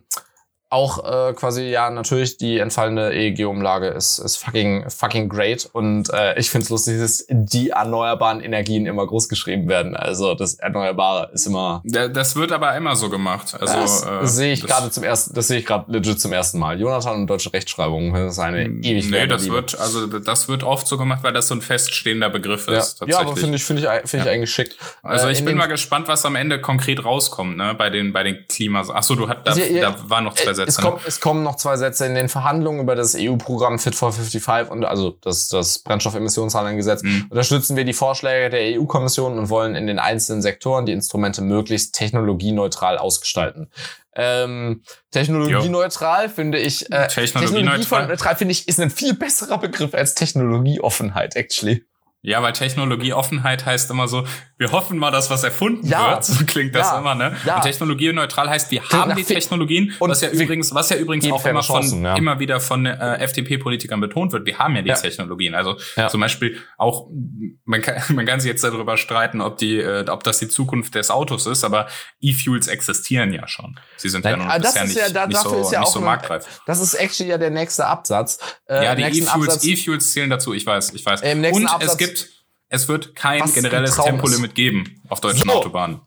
[SPEAKER 2] auch äh, quasi ja natürlich die entfallende EEG-Umlage ist ist fucking fucking great und äh, ich find's lustig, dass die erneuerbaren Energien immer groß geschrieben werden. Also das Erneuerbare ist immer.
[SPEAKER 1] Das wird aber immer so gemacht. Also
[SPEAKER 2] das äh, sehe ich gerade zum ersten, das sehe ich gerade legit zum ersten Mal. Jonathan und deutsche Rechtschreibung, das ist eine hm, ewig.
[SPEAKER 1] Nee, das Liebe. wird also das wird oft so gemacht, weil das so ein feststehender Begriff
[SPEAKER 2] ja.
[SPEAKER 1] ist.
[SPEAKER 2] Ja, aber finde ich finde ich finde ich ja. eigentlich schick.
[SPEAKER 1] Also ich äh, bin mal gespannt, was am Ende konkret rauskommt, ne, bei den bei den Klimas. Ach so, du hat da, also, ja, da waren noch zwei Sätze.
[SPEAKER 2] Es, kommt, es kommen noch zwei Sätze in den Verhandlungen über das EU-Programm Fit for 55 und also das, das Brennstoffemissionshandelsgesetz. Mhm. Unterstützen wir die Vorschläge der EU-Kommission und wollen in den einzelnen Sektoren die Instrumente möglichst technologieneutral ausgestalten. Ähm, technologieneutral finde ich. Äh,
[SPEAKER 1] technologieneutral
[SPEAKER 2] finde ich ist ein viel besserer Begriff als Technologieoffenheit actually.
[SPEAKER 1] Ja, weil Technologieoffenheit heißt immer so, wir hoffen mal, dass was erfunden ja. wird. So klingt das ja. immer, ne? Ja. Und technologieneutral heißt, wir haben die Technologien, und was ja übrigens, was ja übrigens auch immer von, Chancen, ja. immer wieder von äh, FDP-Politikern betont wird. Wir haben ja die Technologien. Also zum Beispiel auch, man kann, man kann sich jetzt darüber streiten, ob die, äh, ob das die Zukunft des Autos ist, aber E-Fuels existieren ja schon. Sie sind Nein, ja noch bisher nicht, da, nicht, so, ja nicht so marktreif.
[SPEAKER 2] Das ist actually ja der nächste Absatz.
[SPEAKER 1] Äh, ja, die E-Fuels, E-Fuels zählen dazu, ich weiß, ich weiß.
[SPEAKER 2] Im nächsten und Absatz, es gibt
[SPEAKER 1] Es wird kein
[SPEAKER 2] Was
[SPEAKER 1] generelles Tempolimit geben auf deutschen
[SPEAKER 2] So.
[SPEAKER 1] Autobahnen.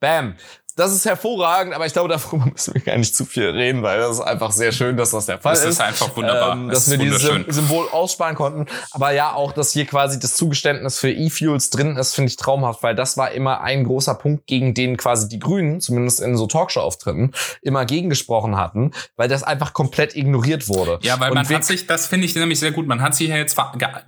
[SPEAKER 2] Bam. Das ist hervorragend, aber ich glaube, darüber müssen wir gar nicht zu viel reden, weil das ist einfach sehr schön, dass das der Fall
[SPEAKER 1] Das
[SPEAKER 2] ist.
[SPEAKER 1] ist einfach wunderbar.
[SPEAKER 2] Ähm,
[SPEAKER 1] Das
[SPEAKER 2] dass
[SPEAKER 1] ist
[SPEAKER 2] wir dieses. Symbol aussparen konnten. Aber ja, auch, dass hier quasi das Zugeständnis für E-Fuels drin ist, finde ich traumhaft, weil das war immer ein großer Punkt, gegen den quasi die Grünen, zumindest in so Talkshow-Auftritten, immer gegengesprochen hatten, weil das einfach komplett ignoriert wurde.
[SPEAKER 1] Ja, weil
[SPEAKER 2] Und
[SPEAKER 1] man hat sich, das finde ich nämlich sehr gut, man hat sich ja jetzt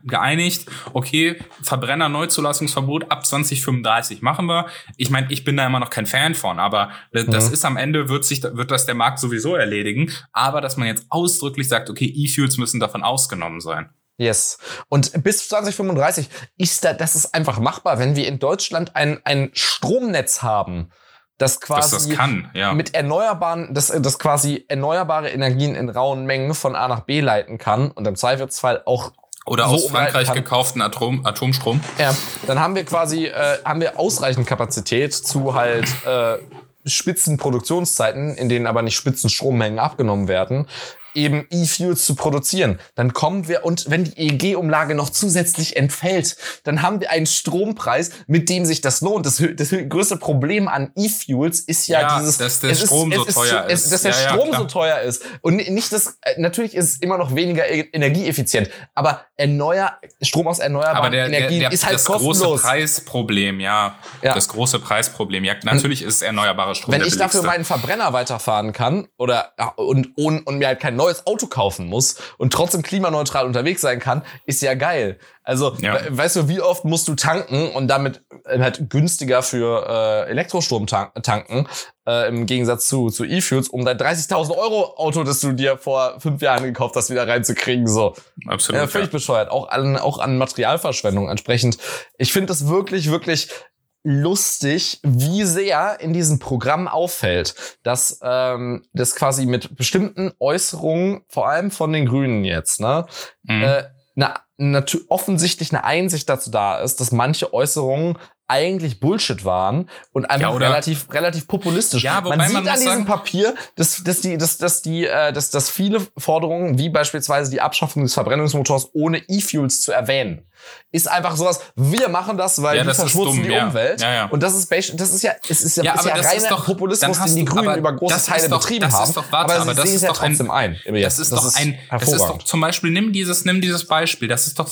[SPEAKER 1] geeinigt, okay, Verbrenner-Neuzulassungsverbot ab 2035 machen wir. Ich meine, ich bin da immer noch kein Fan von, aber das
[SPEAKER 2] Mhm.
[SPEAKER 1] ist am Ende, wird sich, wird das der Markt sowieso erledigen. Aber dass man jetzt ausdrücklich sagt, okay, E-Fuels müssen davon ausgenommen sein.
[SPEAKER 2] Yes. Und bis 2035 ist da, das ist einfach machbar, wenn wir in Deutschland ein, ein Stromnetz haben, das quasi
[SPEAKER 1] das kann, ja.
[SPEAKER 2] mit erneuerbaren, das, das quasi erneuerbare Energien in rauen Mengen von A nach B leiten kann und im Zweifelsfall auch
[SPEAKER 1] Oder
[SPEAKER 2] so
[SPEAKER 1] aus Frankreich
[SPEAKER 2] kann.
[SPEAKER 1] gekauften Atom, Atomstrom.
[SPEAKER 2] Ja, dann haben wir quasi äh, haben wir ausreichend Kapazität zu halt äh, Spitzenproduktionszeiten, in denen aber nicht Spitzenstrommengen abgenommen werden, eben E-Fuels zu produzieren. Dann kommen wir und wenn die EEG-Umlage noch zusätzlich entfällt, dann haben wir einen Strompreis, mit dem sich das lohnt. Das, das größte Problem an E-Fuels ist ja,
[SPEAKER 1] Ja,
[SPEAKER 2] dieses,
[SPEAKER 1] dass der Strom so teuer
[SPEAKER 2] es,
[SPEAKER 1] ist.
[SPEAKER 2] dass der
[SPEAKER 1] Ja, ja,
[SPEAKER 2] Strom
[SPEAKER 1] klar.
[SPEAKER 2] so teuer ist und nicht das. äh, Natürlich ist es immer noch weniger e- energieeffizient, aber erneuer Strom aus erneuerbaren
[SPEAKER 1] Aber der, der,
[SPEAKER 2] Energien
[SPEAKER 1] der,
[SPEAKER 2] ist halt
[SPEAKER 1] das große
[SPEAKER 2] kostenlos.
[SPEAKER 1] Preisproblem, ja,
[SPEAKER 2] Ja.
[SPEAKER 1] Das große Preisproblem. Ja, natürlich ist erneuerbarer Strom
[SPEAKER 2] Wenn
[SPEAKER 1] der
[SPEAKER 2] ich dafür
[SPEAKER 1] billigste.
[SPEAKER 2] meinen Verbrenner weiterfahren kann oder ja, und, und, und mir halt kein neues Auto kaufen muss und trotzdem klimaneutral unterwegs sein kann, ist ja geil. Also,
[SPEAKER 1] Ja.
[SPEAKER 2] we weißt du, wie oft musst du tanken und damit äh, halt günstiger für äh, Elektrostrom tan tanken, äh, im Gegensatz zu, zu E-Fuels, um dein 30.000 Euro Auto, das du dir vor fünf Jahren gekauft hast, wieder reinzukriegen, so.
[SPEAKER 1] Absolut.
[SPEAKER 2] Ja, völlig bescheuert. Auch an, auch an Materialverschwendung entsprechend. Ich finde das wirklich, wirklich lustig, wie sehr in diesem Programm auffällt, dass ähm, das quasi mit bestimmten Äußerungen, vor allem von den Grünen jetzt, ne,
[SPEAKER 1] Mhm.
[SPEAKER 2] äh, na, offensichtlich eine Einsicht dazu da ist, dass manche Äußerungen eigentlich Bullshit waren und einfach
[SPEAKER 1] Ja,
[SPEAKER 2] relativ relativ populistisch.
[SPEAKER 1] Ja, wobei
[SPEAKER 2] man sieht
[SPEAKER 1] man
[SPEAKER 2] an diesem
[SPEAKER 1] sagen-
[SPEAKER 2] Papier, dass, dass die dass, dass die äh, dass, dass viele Forderungen wie beispielsweise die Abschaffung des Verbrennungsmotors ohne E-Fuels zu erwähnen, ist einfach sowas. Wir machen das, weil
[SPEAKER 1] Ja, das ist
[SPEAKER 2] verschmutzen
[SPEAKER 1] dumm,
[SPEAKER 2] die
[SPEAKER 1] ja.
[SPEAKER 2] Umwelt.
[SPEAKER 1] Ja, ja.
[SPEAKER 2] Und das ist das ist ja es ist ja,
[SPEAKER 1] Ja,
[SPEAKER 2] ist ja
[SPEAKER 1] das
[SPEAKER 2] reiner
[SPEAKER 1] ist doch-
[SPEAKER 2] Populismus, den die Grünen über große
[SPEAKER 1] das ist
[SPEAKER 2] Teile
[SPEAKER 1] doch-
[SPEAKER 2] betrieben
[SPEAKER 1] das ist
[SPEAKER 2] haben.
[SPEAKER 1] doch- warte,
[SPEAKER 2] aber
[SPEAKER 1] aber das ist
[SPEAKER 2] ja
[SPEAKER 1] doch ein-
[SPEAKER 2] trotzdem ein.
[SPEAKER 1] Das ist doch ein, das ist doch zum Beispiel, nimm dieses, nimm dieses Beispiel. Das ist doch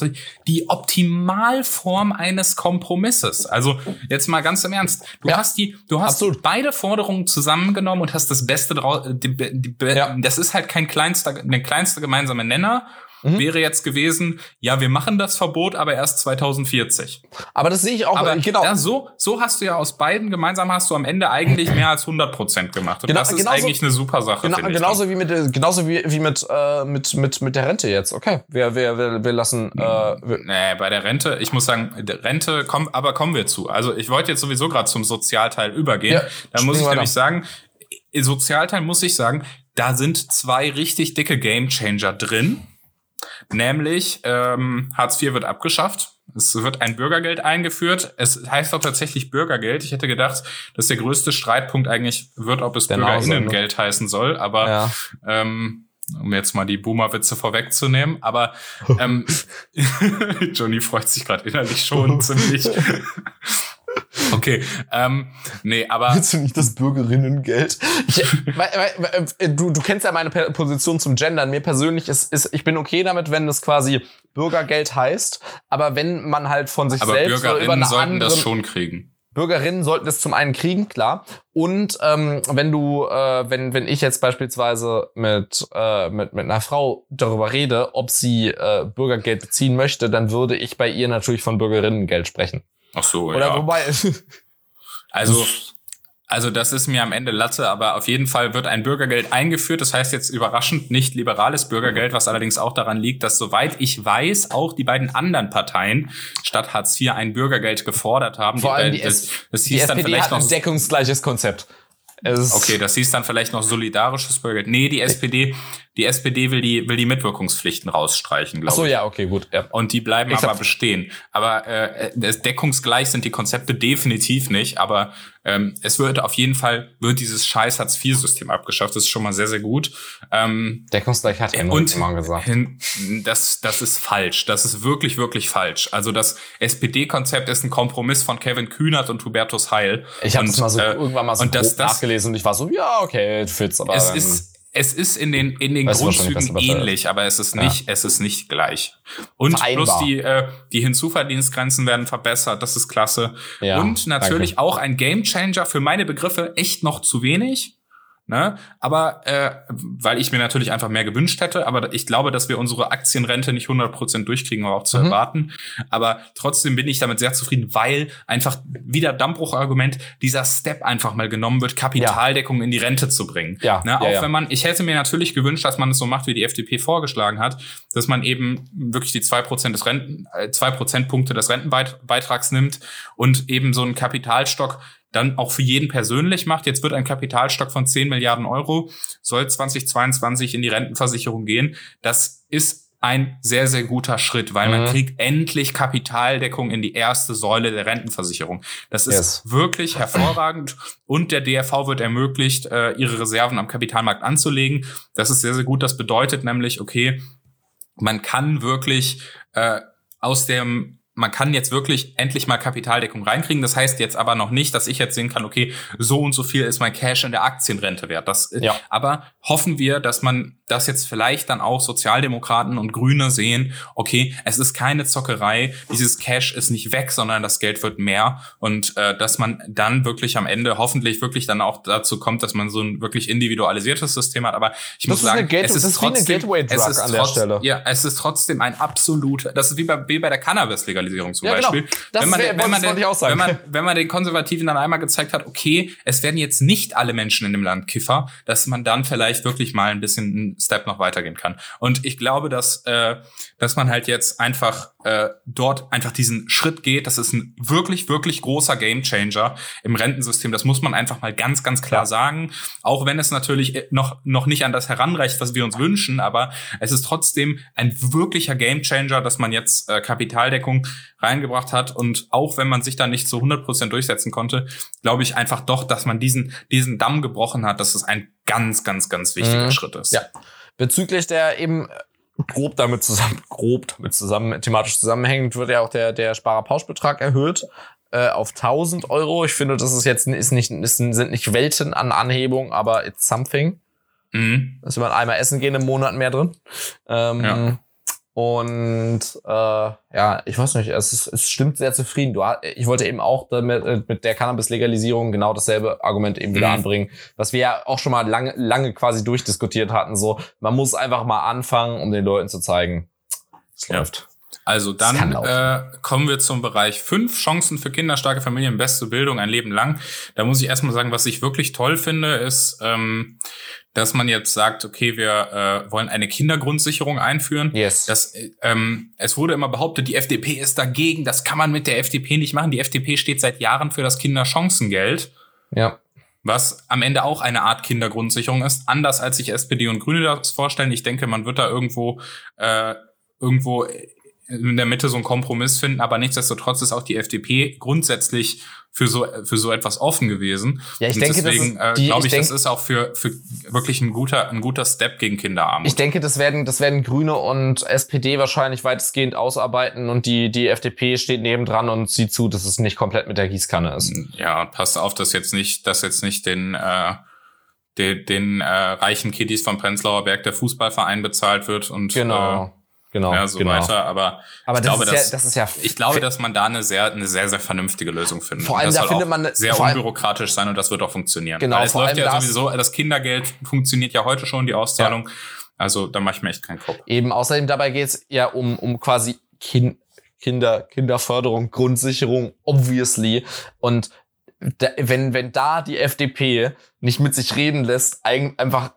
[SPEAKER 1] die Optimalform eines Kompromisses. Also jetzt mal ganz im Ernst. Du
[SPEAKER 2] Ja,
[SPEAKER 1] hast die, du hast
[SPEAKER 2] absolut.
[SPEAKER 1] beide Forderungen zusammengenommen und hast das Beste draus. Die, die,
[SPEAKER 2] Ja.
[SPEAKER 1] Das ist halt kein kleinster, der kleinste gemeinsame Nenner.
[SPEAKER 2] Mhm.
[SPEAKER 1] Wäre jetzt gewesen, ja, wir machen das Verbot, aber erst 2040.
[SPEAKER 2] Aber das sehe ich auch
[SPEAKER 1] Aber
[SPEAKER 2] genau.
[SPEAKER 1] ja, so, so hast du ja aus beiden gemeinsam hast du am Ende eigentlich mehr als 100 Prozent gemacht. Und
[SPEAKER 2] Genau-
[SPEAKER 1] das ist
[SPEAKER 2] genauso-
[SPEAKER 1] eigentlich eine super Sache.
[SPEAKER 2] Genau, genauso wie mit äh, genauso wie, wie mit, äh, mit mit mit der Rente jetzt. Okay, wir wir wir, wir lassen äh, wir,
[SPEAKER 1] Nee, bei der Rente, ich muss sagen, Rente kommt, aber kommen wir zu. Also ich wollte jetzt sowieso gerade zum Sozialteil übergehen.
[SPEAKER 2] Ja,
[SPEAKER 1] da muss ich nämlich sagen, im Sozialteil muss ich sagen, da sind zwei richtig dicke Gamechanger drin. Nämlich ähm, Hartz IV wird abgeschafft. Es wird ein Bürgergeld eingeführt. Es heißt auch tatsächlich Bürgergeld. Ich hätte gedacht, dass der größte Streitpunkt eigentlich wird, ob es
[SPEAKER 2] Der ne?
[SPEAKER 1] Bürgerinnengeld heißen soll. Aber
[SPEAKER 2] ja.
[SPEAKER 1] ähm, um jetzt mal die Boomer-Witze vorwegzunehmen, aber ähm, Johnny freut sich gerade innerlich schon ziemlich. Okay, ähm, nee, aber
[SPEAKER 2] Willst du nicht das Bürgerinnengeld? Ich, weil, weil, weil, äh, du, du kennst ja meine Position zum Gendern. Mir persönlich ist, ist, ich bin okay damit, wenn das quasi Bürgergeld heißt, aber wenn man halt von sich
[SPEAKER 1] aber
[SPEAKER 2] selbst oder über
[SPEAKER 1] Bürgerinnen
[SPEAKER 2] eine
[SPEAKER 1] sollten
[SPEAKER 2] andere
[SPEAKER 1] das schon kriegen.
[SPEAKER 2] Bürgerinnen sollten es zum einen kriegen, klar. Und ähm, wenn du, äh, wenn wenn ich jetzt beispielsweise mit äh, mit mit einer Frau darüber rede, ob sie äh, Bürgergeld beziehen möchte, dann würde ich bei ihr natürlich von Bürgerinnengeld sprechen.
[SPEAKER 1] Ach so,
[SPEAKER 2] Oder
[SPEAKER 1] ja.
[SPEAKER 2] wobei
[SPEAKER 1] Also, also das ist mir am Ende Latte, aber auf jeden Fall wird ein Bürgergeld eingeführt. Das heißt jetzt überraschend nicht liberales Bürgergeld, was allerdings auch daran liegt, dass soweit ich weiß, auch die beiden anderen Parteien statt Hartz IV ein Bürgergeld gefordert haben.
[SPEAKER 2] Vor allem
[SPEAKER 1] äh,
[SPEAKER 2] die,
[SPEAKER 1] das,
[SPEAKER 2] S
[SPEAKER 1] das
[SPEAKER 2] die
[SPEAKER 1] hieß dann
[SPEAKER 2] SPD
[SPEAKER 1] vielleicht
[SPEAKER 2] hat ein
[SPEAKER 1] noch
[SPEAKER 2] deckungsgleiches Konzept. Es
[SPEAKER 1] Okay, das hieß dann vielleicht noch solidarisches Bürgergeld. Nee, die SPD, die SPD will die will die Mitwirkungspflichten rausstreichen,
[SPEAKER 2] Ach
[SPEAKER 1] glaube
[SPEAKER 2] so,
[SPEAKER 1] ich.
[SPEAKER 2] ja, okay, gut. Ja.
[SPEAKER 1] Und die bleiben
[SPEAKER 2] Ich
[SPEAKER 1] aber bestehen. Aber äh, das deckungsgleich sind die Konzepte definitiv nicht. Aber ähm, es wird auf jeden Fall, wird dieses scheiß Hartz-IV-System abgeschafft. Das ist schon mal sehr, sehr gut. Ähm,
[SPEAKER 2] Deckungsgleich hat
[SPEAKER 1] er und immer gesagt. Hin, das, das ist falsch. Das ist wirklich, wirklich falsch. Also das SPD-Konzept ist ein Kompromiss von Kevin Kühnert und Hubertus Heil.
[SPEAKER 2] Ich habe
[SPEAKER 1] das
[SPEAKER 2] mal so äh, irgendwann mal so und das, nachgelesen und ich war so, ja, okay, fits, aber.
[SPEAKER 1] Es ist, es ist in den, in den Grundzügen ähnlich, aber es ist nicht, ja. es ist nicht gleich. Und Vereinbar. plus die, äh, die Hinzuverdienstgrenzen werden verbessert, das ist klasse. Ja, und natürlich danke. auch ein Gamechanger für meine Begriffe echt noch zu wenig. Ne? Aber äh, weil ich mir natürlich einfach mehr gewünscht hätte, aber ich glaube, dass wir unsere Aktienrente nicht 100% durchkriegen, war auch zu mhm. erwarten. Aber trotzdem bin ich damit sehr zufrieden, weil einfach wieder Dammbruchargument dieser Step einfach mal genommen wird, Kapitaldeckung ja. in die Rente zu bringen.
[SPEAKER 2] Ja.
[SPEAKER 1] Ne? Auch ja, wenn man, ich hätte mir natürlich gewünscht, dass man es so macht, wie die FDP vorgeschlagen hat, dass man eben wirklich die zwei Prozent des Renten, äh, zwei Prozentpunkte des Rentenbeitrags nimmt und eben so einen Kapitalstock dann auch für jeden persönlich macht. Jetzt wird ein Kapitalstock von 10 Milliarden Euro, soll 2022 in die Rentenversicherung gehen. Das ist ein sehr, sehr guter Schritt, weil mhm. man kriegt endlich Kapitaldeckung in die erste Säule der Rentenversicherung. Das ist yes. wirklich hervorragend und der DRV wird ermöglicht, äh, ihre Reserven am Kapitalmarkt anzulegen. Das ist sehr, sehr gut. Das bedeutet nämlich, okay, man kann wirklich äh, aus dem man kann jetzt wirklich endlich mal Kapitaldeckung reinkriegen. Das heißt jetzt aber noch nicht, dass ich jetzt sehen kann, okay, so und so viel ist mein Cash in der Aktienrente wert. Das, ja. Aber hoffen wir, dass man das jetzt vielleicht dann auch Sozialdemokraten und Grüne sehen, okay, es ist keine Zockerei, dieses Cash ist nicht weg, sondern das Geld wird mehr und äh, dass man dann wirklich am Ende hoffentlich wirklich dann auch dazu kommt, dass man so ein wirklich individualisiertes System hat. Aber ich das muss sagen,
[SPEAKER 2] es ist, ist trotzdem, es ist an trotz,
[SPEAKER 1] Ja, es ist trotzdem ein absolut, das ist wie bei, wie bei der Cannabis-Legalisierung zum ja, genau. Beispiel. Genau. wenn, man, wär, wenn, man den, wenn, man, wenn man den Konservativen dann einmal gezeigt hat, okay, es werden jetzt nicht alle Menschen in dem Land Kiffer, dass man dann vielleicht wirklich mal ein bisschen Step noch weitergehen kann. Und ich glaube, dass, äh, dass man halt jetzt einfach äh, dort einfach diesen Schritt geht. Das ist ein wirklich, wirklich großer Gamechanger im Rentensystem. Das muss man einfach mal ganz, ganz klar sagen. Auch wenn es natürlich noch, noch nicht an das heranreicht, was wir uns wünschen, aber es ist trotzdem ein wirklicher Gamechanger, dass man jetzt äh, Kapitaldeckung reingebracht hat. Und auch wenn man sich da nicht zu 100 Prozent durchsetzen konnte, glaube ich einfach doch, dass man diesen, diesen Damm gebrochen hat, dass es ein ganz, ganz, ganz wichtiger mhm. Schritt ist.
[SPEAKER 2] Ja. Bezüglich der eben grob damit zusammen, grob damit zusammen, thematisch zusammenhängend, wird ja auch der, der Sparerpauschbetrag erhöht äh, auf 1000 Euro. Ich finde, das ist jetzt ist nicht, ist, sind nicht Welten an Anhebung, aber it's something. Mhm. Da ist man einmal essen gehen im Monat mehr drin. Ähm, ja. Und äh, ja, ich weiß nicht, es, ist, es stimmt sehr zufrieden. Du, ich wollte eben auch damit, äh, mit der Cannabis-Legalisierung genau dasselbe Argument eben wieder mhm. anbringen, was wir ja auch schon mal lange, lange quasi durchdiskutiert hatten. So, man muss einfach mal anfangen, um den Leuten zu zeigen,
[SPEAKER 1] es ja. läuft. Also dann äh, kommen wir zum Bereich fünf Chancen für kinderstarke Familien, beste Bildung ein Leben lang. Da muss ich erstmal sagen, was ich wirklich toll finde, ist, ähm, dass man jetzt sagt, okay, wir äh, wollen eine Kindergrundsicherung einführen.
[SPEAKER 2] Yes.
[SPEAKER 1] Das, ähm, es wurde immer behauptet, die FDP ist dagegen, das kann man mit der FDP nicht machen. Die FDP steht seit Jahren für das Kinderchancengeld.
[SPEAKER 2] Ja.
[SPEAKER 1] Was am Ende auch eine Art Kindergrundsicherung ist, anders als sich SPD und Grüne das vorstellen. Ich denke, man wird da irgendwo äh, irgendwo in der Mitte so einen Kompromiss finden, aber nichtsdestotrotz ist auch die FDP grundsätzlich für so für so etwas offen gewesen.
[SPEAKER 2] Ja, ich und denke,
[SPEAKER 1] deswegen äh, glaube ich, ich das ist auch für für wirklich ein guter ein guter Step gegen Kinderarmut.
[SPEAKER 2] Ich denke, das werden das werden Grüne und SPD wahrscheinlich weitestgehend ausarbeiten und die die FDP steht nebendran und sieht zu, dass es nicht komplett mit der Gießkanne ist.
[SPEAKER 1] Ja, passt auf, dass jetzt nicht dass jetzt nicht den äh, den, den äh, reichen Kiddies vom Prenzlauer Berg der Fußballverein bezahlt wird und
[SPEAKER 2] genau.
[SPEAKER 1] Äh, genau, ja, so
[SPEAKER 2] genau.
[SPEAKER 1] weiter. Aber,
[SPEAKER 2] aber
[SPEAKER 1] ich
[SPEAKER 2] das
[SPEAKER 1] glaube,
[SPEAKER 2] ist
[SPEAKER 1] dass,
[SPEAKER 2] ja, das ist ja
[SPEAKER 1] ich glaube, dass man da eine sehr, eine sehr, sehr vernünftige Lösung findet.
[SPEAKER 2] Vor allem,
[SPEAKER 1] da
[SPEAKER 2] findet man
[SPEAKER 1] sehr unbürokratisch sein und das wird auch funktionieren.
[SPEAKER 2] Genau,
[SPEAKER 1] Weil es läuft ja sowieso, das Kindergeld funktioniert ja heute schon, die Auszahlung. Ja. Also da mache ich mir echt keinen Kopf.
[SPEAKER 2] Eben, außerdem dabei geht's ja um, um quasi kind, Kinder, Kinderförderung, Grundsicherung, obviously. Und da, wenn, wenn da die FDP nicht mit sich reden lässt, ein, einfach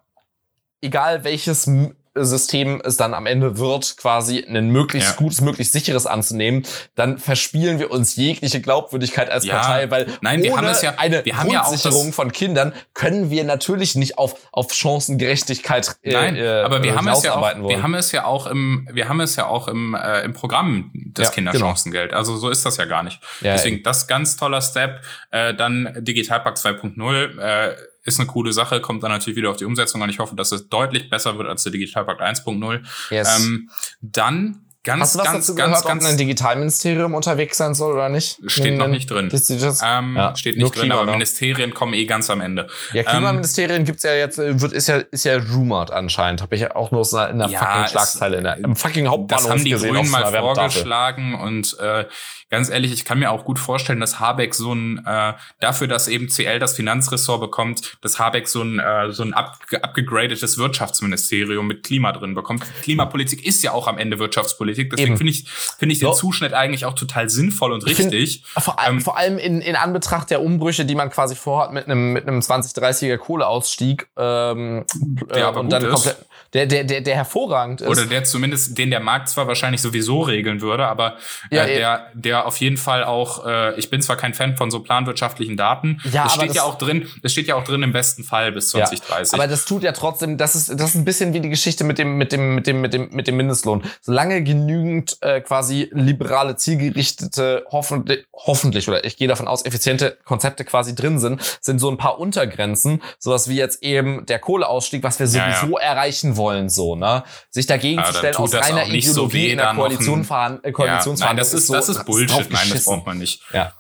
[SPEAKER 2] egal welches System es dann am Ende wird, quasi ein möglichst
[SPEAKER 1] Ja.
[SPEAKER 2] gutes, möglichst sicheres anzunehmen, dann verspielen wir uns jegliche Glaubwürdigkeit als
[SPEAKER 1] Ja.
[SPEAKER 2] Partei, weil
[SPEAKER 1] Nein, wir
[SPEAKER 2] ohne
[SPEAKER 1] haben es ja-
[SPEAKER 2] eine
[SPEAKER 1] wir haben ja auch
[SPEAKER 2] Grundsicherung
[SPEAKER 1] das-
[SPEAKER 2] von Kindern können wir natürlich nicht auf, auf Chancengerechtigkeit äh,
[SPEAKER 1] Nein,
[SPEAKER 2] äh,
[SPEAKER 1] aber wir
[SPEAKER 2] äh,
[SPEAKER 1] haben es ja auch,
[SPEAKER 2] wollen.
[SPEAKER 1] wir haben es ja auch im, wir haben es ja auch im, äh, im Programm des
[SPEAKER 2] Ja,
[SPEAKER 1] Kinderchancengeld. Also so ist das ja gar nicht.
[SPEAKER 2] Ja,
[SPEAKER 1] Deswegen das ganz toller Step. Äh, dann Digitalpakt 2.0 äh, ist eine coole Sache, kommt dann natürlich wieder auf die Umsetzung an. Ich hoffe, dass es deutlich besser wird als der Digitalpakt 1.0.
[SPEAKER 2] Yes.
[SPEAKER 1] Ähm, dann ganz,
[SPEAKER 2] Hast du was
[SPEAKER 1] ganz,
[SPEAKER 2] dazu
[SPEAKER 1] ganz,
[SPEAKER 2] gehört,
[SPEAKER 1] ganz,
[SPEAKER 2] ob ein Digitalministerium unterwegs sein soll oder nicht?
[SPEAKER 1] Steht noch
[SPEAKER 2] Ein-
[SPEAKER 1] nicht drin.
[SPEAKER 2] Das, das,
[SPEAKER 1] ähm,
[SPEAKER 2] Ja,
[SPEAKER 1] steht nicht drin,
[SPEAKER 2] Klima,
[SPEAKER 1] aber
[SPEAKER 2] ne?
[SPEAKER 1] Ministerien kommen eh ganz am Ende.
[SPEAKER 2] ja,
[SPEAKER 1] Ähm,
[SPEAKER 2] Klimaministerien gibt's ja jetzt, wird, ist ja, ist ja rumored anscheinend. Habe ich ja auch nur aus einer, in einer
[SPEAKER 1] Ja,
[SPEAKER 2] fucking Schlagzeile in der, im fucking Hauptbahnhof
[SPEAKER 1] Das haben die
[SPEAKER 2] gesehen.
[SPEAKER 1] Grünen mal vorgeschlagen und äh, ganz ehrlich, ich kann mir auch gut vorstellen, dass Habeck so ein äh, dafür, dass eben CL das Finanzressort bekommt, dass Habeck so ein äh, so ein up, abgegradetes Wirtschaftsministerium mit Klima drin bekommt. Klimapolitik ist ja auch am Ende Wirtschaftspolitik, deswegen finde ich finde ich den
[SPEAKER 2] So.
[SPEAKER 1] Zuschnitt eigentlich auch total sinnvoll und
[SPEAKER 2] Ich find-
[SPEAKER 1] richtig.
[SPEAKER 2] Vor, allem-
[SPEAKER 1] Ähm,
[SPEAKER 2] vor allem in, in Anbetracht der Umbrüche, die man quasi vorhat mit einem mit einem 2030er Kohleausstieg, ähm,
[SPEAKER 1] Der
[SPEAKER 2] äh,
[SPEAKER 1] aber
[SPEAKER 2] und dann komplett, der, der, der, der hervorragend ist.
[SPEAKER 1] Oder der zumindest, den der Markt zwar wahrscheinlich sowieso regeln würde, aber
[SPEAKER 2] Ja,
[SPEAKER 1] äh,
[SPEAKER 2] eh.
[SPEAKER 1] der, der auf jeden Fall auch, äh, ich bin zwar kein Fan von so planwirtschaftlichen Daten,
[SPEAKER 2] Ja,
[SPEAKER 1] es
[SPEAKER 2] aber
[SPEAKER 1] steht ja
[SPEAKER 2] das-
[SPEAKER 1] auch drin, es steht ja auch drin im besten Fall bis
[SPEAKER 2] Ja,
[SPEAKER 1] 2030.
[SPEAKER 2] Aber das tut ja trotzdem, das ist, das ist ein bisschen wie die Geschichte mit dem, mit dem, mit dem, mit dem, mit dem Mindestlohn. Solange genügend äh, quasi liberale, zielgerichtete, hoffentlich, hoffentlich, oder ich gehe davon aus, effiziente Konzepte quasi drin sind, sind so ein paar Untergrenzen, sowas wie jetzt eben der Kohleausstieg, was wir
[SPEAKER 1] Ja,
[SPEAKER 2] sowieso erreichen wollen, so, ne? Sich dagegen
[SPEAKER 1] Ja,
[SPEAKER 2] zu stellen aus
[SPEAKER 1] das
[SPEAKER 2] reiner
[SPEAKER 1] so
[SPEAKER 2] Ideologie
[SPEAKER 1] weh,
[SPEAKER 2] in der Koalition fahren, äh,
[SPEAKER 1] ja,
[SPEAKER 2] Koalitionsverhandlung
[SPEAKER 1] nein, das ist,
[SPEAKER 2] so
[SPEAKER 1] das ist Bullshit, nein, das braucht man nicht.
[SPEAKER 2] Ja.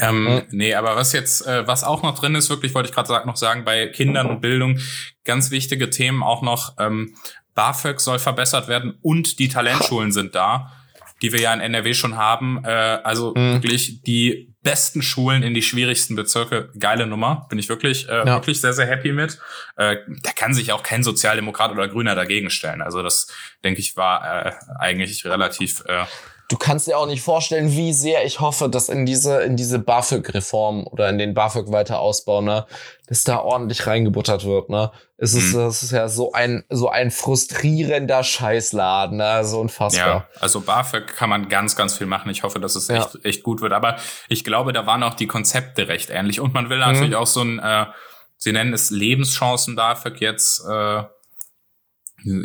[SPEAKER 1] Ähm,
[SPEAKER 2] Mhm.
[SPEAKER 1] Nee, aber was jetzt, äh, was auch noch drin ist, wirklich wollte ich gerade noch sagen, bei Kindern und Bildung, ganz wichtige Themen auch noch, ähm, BAföG soll verbessert werden und die Talentschulen sind da, die wir ja in NRW schon haben. Äh, also
[SPEAKER 2] Mhm.
[SPEAKER 1] wirklich die besten Schulen in die schwierigsten Bezirke. Geile Nummer, bin ich wirklich, äh,
[SPEAKER 2] Ja.
[SPEAKER 1] wirklich sehr, sehr happy mit. Äh, da kann sich auch kein Sozialdemokrat oder Grüner dagegen stellen. Also das, denke ich, war äh, eigentlich relativ äh,
[SPEAKER 2] Du kannst dir auch nicht vorstellen, wie sehr ich hoffe, dass in diese, in diese BAföG-Reform oder in den BAföG weiter Ausbau, ne, dass da ordentlich reingebuttert wird, ne. Es ist,
[SPEAKER 1] Mhm.
[SPEAKER 2] das ist ja so ein, so ein frustrierender Scheißladen, ne, so unfassbar.
[SPEAKER 1] Ja, also BAföG kann man ganz, ganz viel machen. Ich hoffe, dass es
[SPEAKER 2] Ja.
[SPEAKER 1] echt, echt gut wird. Aber ich glaube, da waren auch die Konzepte recht ähnlich. Und man will natürlich auch so ein, äh, sie nennen es Lebenschancen BAföG jetzt, äh,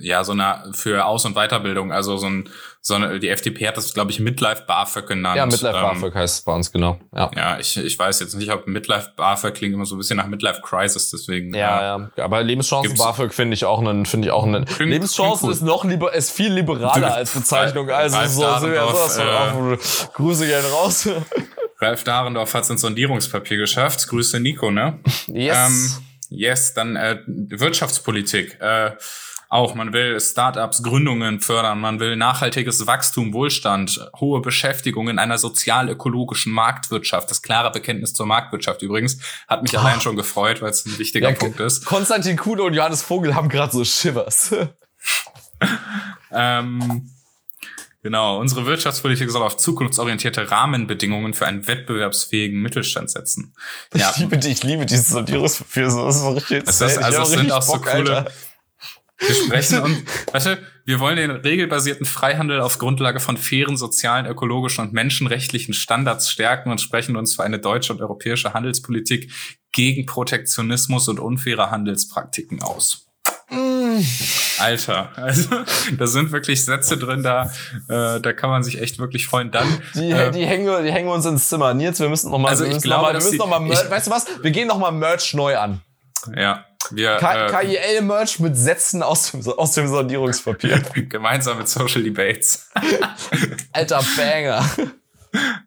[SPEAKER 1] ja, so eine für Aus- und Weiterbildung. Also so ein, so eine, die FDP hat das, glaube ich, Midlife BAföG genannt.
[SPEAKER 2] Ja, Midlife
[SPEAKER 1] Ähm,
[SPEAKER 2] BAföG heißt es bei uns, genau. Ja.
[SPEAKER 1] Ja, ich, ich weiß jetzt nicht, ob Midlife BAföG klingt immer so ein bisschen nach Midlife Crisis, deswegen.
[SPEAKER 2] Ja, ja, aber Lebenschancen BAföG finde ich auch einen, finde ich auch einen.
[SPEAKER 1] Klingt-
[SPEAKER 2] Lebenschancen ist noch lieber, ist viel liberaler als Bezeichnung. Also
[SPEAKER 1] Ralf
[SPEAKER 2] so
[SPEAKER 1] Dahrendorf,
[SPEAKER 2] sowas von auf, Grüße gehen raus.
[SPEAKER 1] Ralf Dahrendorf hat es ins Sondierungspapier geschafft. Grüße Nico, ne?
[SPEAKER 2] Yes.
[SPEAKER 1] Ähm, yes, dann äh, Wirtschaftspolitik. Äh, auch, man will Startups, Gründungen fördern, man will nachhaltiges Wachstum, Wohlstand, hohe Beschäftigung in einer sozial-ökologischen Marktwirtschaft. Das klare Bekenntnis zur Marktwirtschaft übrigens hat mich allein schon gefreut, weil es ein wichtiger
[SPEAKER 2] Ja,
[SPEAKER 1] Punkt ist.
[SPEAKER 2] Konstantin Kuhne und Johannes Vogel haben gerade so Shivers.
[SPEAKER 1] Ähm, genau, unsere Wirtschaftspolitik soll auf zukunftsorientierte Rahmenbedingungen für einen wettbewerbsfähigen Mittelstand setzen. Ja,
[SPEAKER 2] Ich liebe, die- ich liebe dieses Sondierungspapier. So, ist so richtig
[SPEAKER 1] Das ist, also es sind auch so
[SPEAKER 2] Bock,
[SPEAKER 1] coole.
[SPEAKER 2] Alter.
[SPEAKER 1] Wir sprechen und, warte, wir wollen den regelbasierten Freihandel auf Grundlage von fairen sozialen, ökologischen und menschenrechtlichen Standards stärken und sprechen uns für eine deutsche und europäische Handelspolitik gegen Protektionismus und unfaire Handelspraktiken aus. Alter, also da sind wirklich Sätze drin, da, äh, da kann man sich echt wirklich freuen. Dann,
[SPEAKER 2] Die,
[SPEAKER 1] äh,
[SPEAKER 2] die, hängen, die hängen uns ins Zimmer. Nils, wir müssen noch mal,
[SPEAKER 1] Also ich glaube,
[SPEAKER 2] noch mal, wir müssen
[SPEAKER 1] die-
[SPEAKER 2] noch mal Merch,
[SPEAKER 1] ich-
[SPEAKER 2] weißt du was? Wir gehen noch mal Merch neu an.
[SPEAKER 1] Ja, wir äh,
[SPEAKER 2] KIL-Merch mit Sätzen aus dem, aus dem Sondierungspapier.
[SPEAKER 1] gemeinsam mit Social Debates.
[SPEAKER 2] Alter Banger.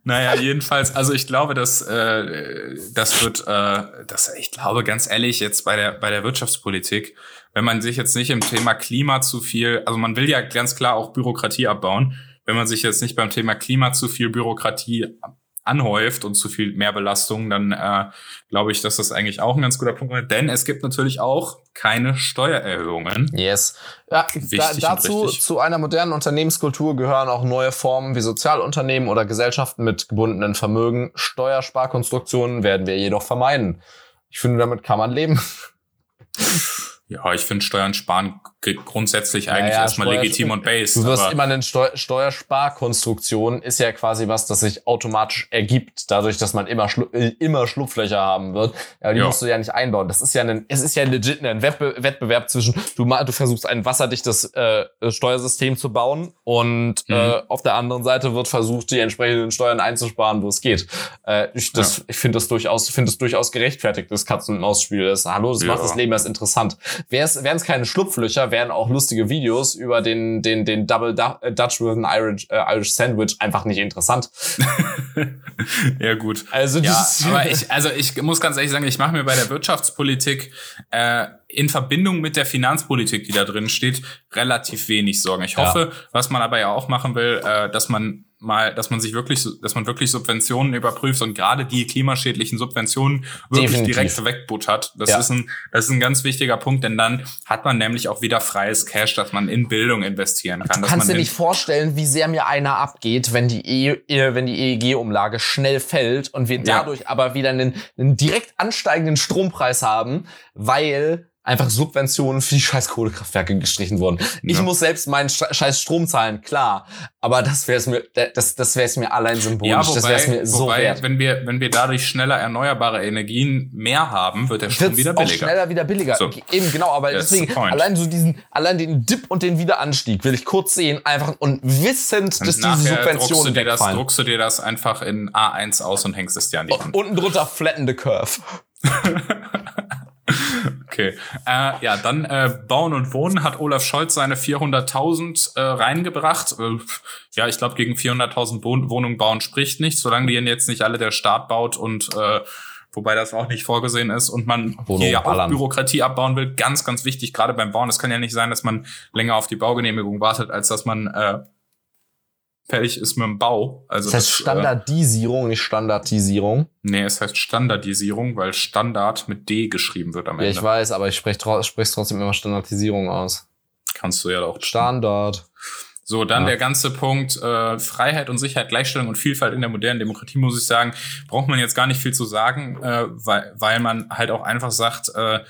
[SPEAKER 1] Naja, jedenfalls, also ich glaube, dass äh, das wird, äh, das, ich glaube ganz ehrlich jetzt bei der bei der Wirtschaftspolitik, wenn man sich jetzt nicht im Thema Klima zu viel, also man will ja ganz klar auch Bürokratie abbauen, wenn man sich jetzt nicht beim Thema Klima zu viel Bürokratie anhäuft und zu viel mehr Belastung, dann äh, glaube ich, dass das eigentlich auch ein ganz guter Punkt ist. Denn es gibt natürlich auch keine Steuererhöhungen.
[SPEAKER 2] Yes. Ja, da, dazu, zu einer modernen Unternehmenskultur gehören auch neue Formen wie Sozialunternehmen oder Gesellschaften mit gebundenen Vermögen. Steuersparkonstruktionen werden wir jedoch vermeiden. Ich finde, damit kann man leben.
[SPEAKER 1] Ja, ich finde Steuern sparen grundsätzlich eigentlich ja, ja, erstmal Steuer legitim und base.
[SPEAKER 2] Du wirst immer eine Steu Steuersparkonstruktion ist ja quasi was, das sich automatisch ergibt, dadurch, dass man immer, Schlu äh, immer Schlupflöcher haben wird. Ja, die jo. musst du ja nicht einbauen. Das ist ja ein, es ist ja legit ein Wettbe Wettbewerb zwischen, du, du versuchst ein wasserdichtes äh, Steuersystem zu bauen und mhm. äh, auf der anderen Seite wird versucht, die entsprechenden Steuern einzusparen, wo es geht. Äh, ich das, ja. ich finde das durchaus, finde es durchaus gerechtfertigt, das Katzen- und Maus-Spiel ist. Hallo, das macht das Leben erst interessant. Wären es keine Schlupflöcher, wären auch lustige Videos über den, den, den Double äh, Dutch with an Irish, äh, Irish Sandwich einfach nicht interessant.
[SPEAKER 1] ja, gut.
[SPEAKER 2] Also,
[SPEAKER 1] ja, aber ich, also ich muss ganz ehrlich sagen, ich mache mir bei der Wirtschaftspolitik äh, in Verbindung mit der Finanzpolitik, die da drin steht, relativ wenig Sorgen. Ich hoffe, ja. was man aber ja auch machen will, äh, dass man mal, dass man sich wirklich, dass man wirklich Subventionen überprüft und gerade die klimaschädlichen Subventionen wirklich Definitiv. direkt wegbuttert. Das ja. ist ein, das ist ein ganz wichtiger Punkt, denn dann hat man nämlich auch wieder freies Cash, dass man in Bildung investieren kann.
[SPEAKER 2] Du kannst dir nicht vorstellen, wie sehr mir einer abgeht, wenn die e, e wenn die EEG-Umlage schnell fällt und wir dadurch ja. aber wieder einen, einen direkt ansteigenden Strompreis haben, weil einfach Subventionen für die scheiß Kohlekraftwerke gestrichen wurden. Ja. Ich muss selbst meinen scheiß Strom zahlen, klar. Aber das wäre es mir, das, das wäre es mir allein symbolisch. Ja, wobei, das wäre es mir so wobei, wert.
[SPEAKER 1] wenn wir, wenn wir dadurch schneller erneuerbare Energien mehr haben, wird der Strom Wird's wieder billiger.
[SPEAKER 2] Auch schneller wieder billiger. So. Eben, genau. Aber That's deswegen, allein so diesen, allein den Dip und den Wiederanstieg will ich kurz sehen, einfach und wissend, und dass diese Subventionen druckst du, dir
[SPEAKER 1] das, druckst du dir das einfach in A1 aus und hängst es dir an die Hand.
[SPEAKER 2] Unten drunter flatten the curve.
[SPEAKER 1] Okay. Äh, ja, dann äh, Bauen und Wohnen hat Olaf Scholz seine 400.000 äh, reingebracht. Äh, ja, ich glaube, gegen 400.000 Wohnungen bauen spricht nicht, solange die jetzt nicht alle der Staat baut und äh, wobei das auch nicht vorgesehen ist und man Wohnung hier ja auch Bürokratie abbauen will. Ganz, ganz wichtig, gerade beim Bauen. Es kann ja nicht sein, dass man länger auf die Baugenehmigung wartet, als dass man äh, fertig ist mit dem Bau. Also
[SPEAKER 2] das heißt das, äh, Standardisierung, äh, nicht Standardisierung.
[SPEAKER 1] Nee, es heißt Standardisierung, weil Standard mit D geschrieben wird am Ende.
[SPEAKER 2] Ja, ich weiß, aber ich spreche sprech trotzdem immer Standardisierung aus.
[SPEAKER 1] Kannst du ja auch.
[SPEAKER 2] Standard.
[SPEAKER 1] So, dann ja. der ganze Punkt äh, Freiheit und Sicherheit, Gleichstellung und Vielfalt in der modernen Demokratie, muss ich sagen, braucht man jetzt gar nicht viel zu sagen, äh, weil, weil man halt auch einfach sagt, äh,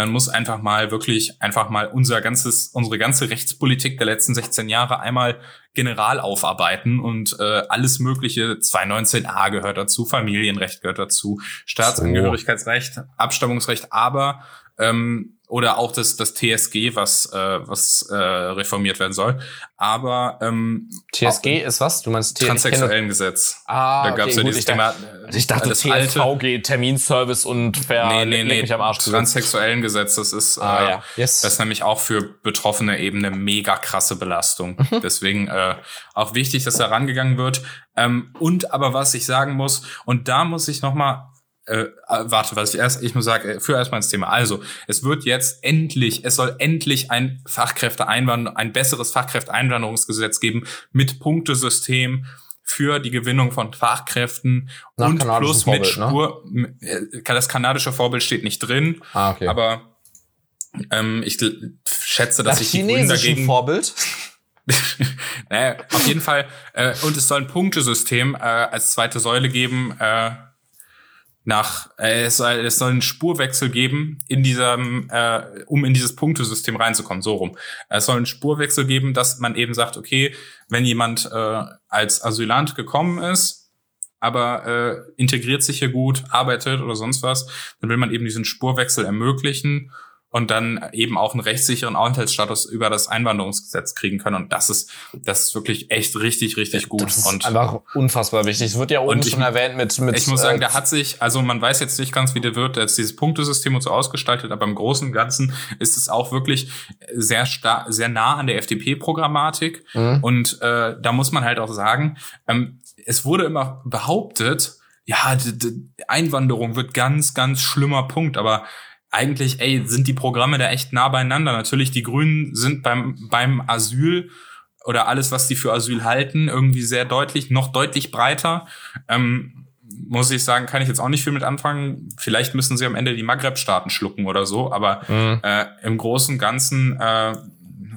[SPEAKER 1] man muss einfach mal wirklich einfach mal unser ganzes, unsere ganze Rechtspolitik der letzten 16 Jahre einmal general aufarbeiten und äh, alles mögliche 219a gehört dazu, Familienrecht gehört dazu, Staatsangehörigkeitsrecht, Abstammungsrecht, aber ähm, oder auch das, das TSG, was, äh, was äh, reformiert werden soll. Aber ähm,
[SPEAKER 2] TSG ist was? Du meinst
[SPEAKER 1] TSG? Transsexuellen Gesetz.
[SPEAKER 2] Ah, da gab's okay, ja dieses ich, Thema. Also ich dachte TSVG, Terminservice und Ver
[SPEAKER 1] nee, nee, nee, mich am Arsch Transsexuellen Gesetz, das ist, ah, äh, ja. yes. das ist nämlich auch für Betroffene eben eine mega krasse Belastung. Mhm. Deswegen äh, auch wichtig, dass da rangegangen wird. Ähm, und aber was ich sagen muss, und da muss ich noch mal äh, äh, warte, was ich erst, ich muss sagen, äh, für erstmal ins Thema. Also, es wird jetzt endlich, es soll endlich ein Fachkräfteeinwanderung, ein besseres Fachkräfteeinwanderungsgesetz geben mit Punktesystem für die Gewinnung von Fachkräften Nach und plus mit Vorbild, ne? Spur. Ne? Das kanadische Vorbild steht nicht drin, ah, okay. aber ähm, ich schätze, dass das ich die Grünen dagegen
[SPEAKER 2] Vorbild
[SPEAKER 1] naja, auf jeden Fall. Äh, und es soll ein Punktesystem äh, als zweite Säule geben. Äh, nach, äh, es, soll, es soll einen Spurwechsel geben in diesem, äh, um in dieses Punktesystem reinzukommen, so rum. Es soll einen Spurwechsel geben, dass man eben sagt, okay, wenn jemand äh, als Asylant gekommen ist, aber äh, integriert sich hier gut, arbeitet oder sonst was, dann will man eben diesen Spurwechsel ermöglichen und dann eben auch einen rechtssicheren Aufenthaltsstatus über das Einwanderungsgesetz kriegen können. Und das ist, das ist wirklich echt richtig, richtig gut. Das
[SPEAKER 2] ist
[SPEAKER 1] und
[SPEAKER 2] einfach unfassbar wichtig. Es wird ja oben schon erwähnt mit, mit.
[SPEAKER 1] Ich muss sagen, äh, da hat sich, also man weiß jetzt nicht ganz, wie der wird jetzt dieses Punktesystem und so ausgestaltet, aber im Großen und Ganzen ist es auch wirklich sehr stark, sehr nah an der FDP-Programmatik. Mhm. Und äh, da muss man halt auch sagen, ähm, es wurde immer behauptet, ja, die Einwanderung wird ganz, ganz schlimmer Punkt, aber eigentlich, ey, sind die Programme da echt nah beieinander. Natürlich, die Grünen sind beim, beim Asyl oder alles, was die für Asyl halten, irgendwie sehr deutlich, noch deutlich breiter. Ähm, muss ich sagen, kann ich jetzt auch nicht viel mit anfangen. Vielleicht müssen sie am Ende die Maghreb-Staaten schlucken oder so, aber mhm. äh, im Großen und Ganzen äh,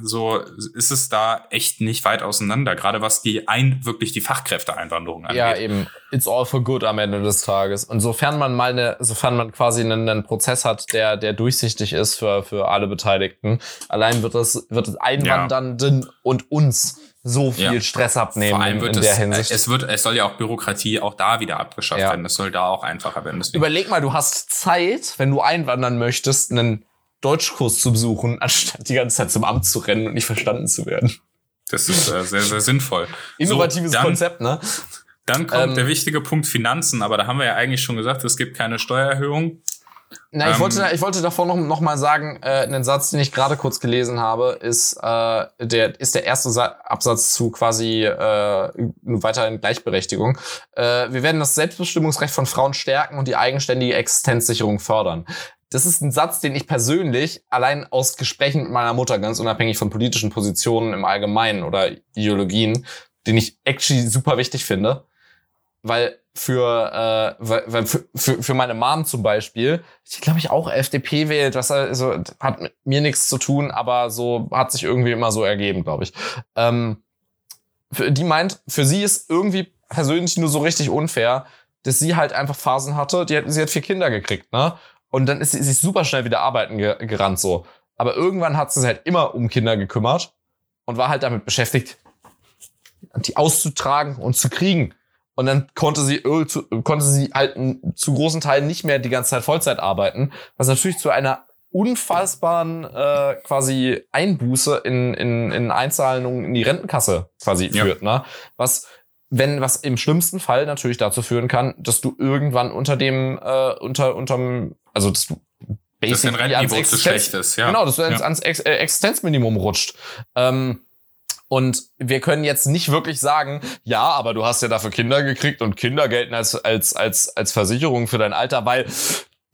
[SPEAKER 1] so ist es da echt nicht weit auseinander, gerade was die ein, wirklich die Fachkräfteeinwanderung
[SPEAKER 2] angeht. Ja, eben. It's all for good am Ende des Tages. Und sofern man mal eine, sofern man quasi einen, einen Prozess hat, der, der durchsichtig ist für, für alle Beteiligten, allein wird es, wird es Einwandernden ja. und uns so viel ja. Stress abnehmen Vor allem
[SPEAKER 1] wird in, in der Hinsicht. Es wird, es soll ja auch Bürokratie auch da wieder abgeschafft ja. werden. Es soll da auch einfacher werden.
[SPEAKER 2] Deswegen. Überleg mal, du hast Zeit, wenn du einwandern möchtest, einen Deutschkurs zu besuchen, anstatt die ganze Zeit zum Amt zu rennen und nicht verstanden zu werden.
[SPEAKER 1] Das ist äh, sehr, sehr sinnvoll.
[SPEAKER 2] Innovatives so, dann, Konzept, ne?
[SPEAKER 1] Dann kommt ähm, der wichtige Punkt Finanzen, aber da haben wir ja eigentlich schon gesagt, es gibt keine Steuererhöhung.
[SPEAKER 2] Na, ich, ähm, wollte, ich wollte davor noch, noch mal sagen, äh, einen Satz, den ich gerade kurz gelesen habe, ist, äh, der, ist der erste Sa Absatz zu quasi äh, weiterhin Gleichberechtigung. Äh, wir werden das Selbstbestimmungsrecht von Frauen stärken und die eigenständige Existenzsicherung fördern. Das ist ein Satz, den ich persönlich allein aus Gesprächen mit meiner Mutter, ganz unabhängig von politischen Positionen im Allgemeinen oder Ideologien, den ich actually super wichtig finde. Weil für, äh, weil für, für, für meine Mom zum Beispiel, ich glaube ich auch FDP wählt, was also hat mit mir nichts zu tun, aber so hat sich irgendwie immer so ergeben, glaube ich. Ähm, die meint, für sie ist irgendwie persönlich nur so richtig unfair, dass sie halt einfach Phasen hatte, die hat, sie hat vier Kinder gekriegt, ne? Und dann ist sie sich super schnell wieder arbeiten ge gerannt so. Aber irgendwann hat sie sich halt immer um Kinder gekümmert und war halt damit beschäftigt, die auszutragen und zu kriegen. Und dann konnte sie, konnte sie halt zu großen Teilen nicht mehr die ganze Zeit Vollzeit arbeiten, was natürlich zu einer unfassbaren äh, quasi Einbuße in, in, in Einzahlungen in die Rentenkasse quasi ja. führt, ne? Was wenn was im schlimmsten Fall natürlich dazu führen kann, dass du irgendwann unter dem äh, unter unterm also dass du
[SPEAKER 1] dass dein zu schlecht ist, ja.
[SPEAKER 2] Genau, dass du ja. ans Ex äh, Existenzminimum rutscht. Ähm, und wir können jetzt nicht wirklich sagen, ja, aber du hast ja dafür Kinder gekriegt und Kinder gelten als, als, als, als Versicherung für dein Alter, weil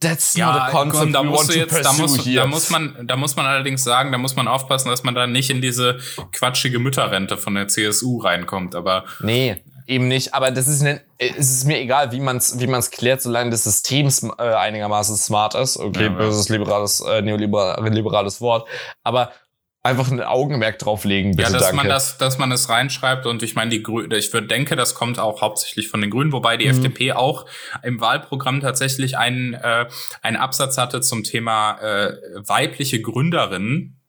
[SPEAKER 2] That's
[SPEAKER 1] ja, not a concept da musst du jetzt, da muss, da muss man, da muss man allerdings sagen, da muss man aufpassen, dass man da nicht in diese quatschige Mütterrente von der CSU reinkommt, aber.
[SPEAKER 2] Nee, eben nicht. Aber das ist, ne, es ist mir egal, wie man es, wie man's klärt, solange das System äh, einigermaßen smart ist. Okay, ja, böses liberales, äh, neoliberales Wort. Aber einfach ein Augenmerk drauflegen,
[SPEAKER 1] bitte, Ja, dass danke. man das, dass man es reinschreibt und ich meine, die Grünen, ich würde denke, das kommt auch hauptsächlich von den Grünen, wobei die mhm. FDP auch im Wahlprogramm tatsächlich einen, äh, einen Absatz hatte zum Thema äh, weibliche Gründerinnen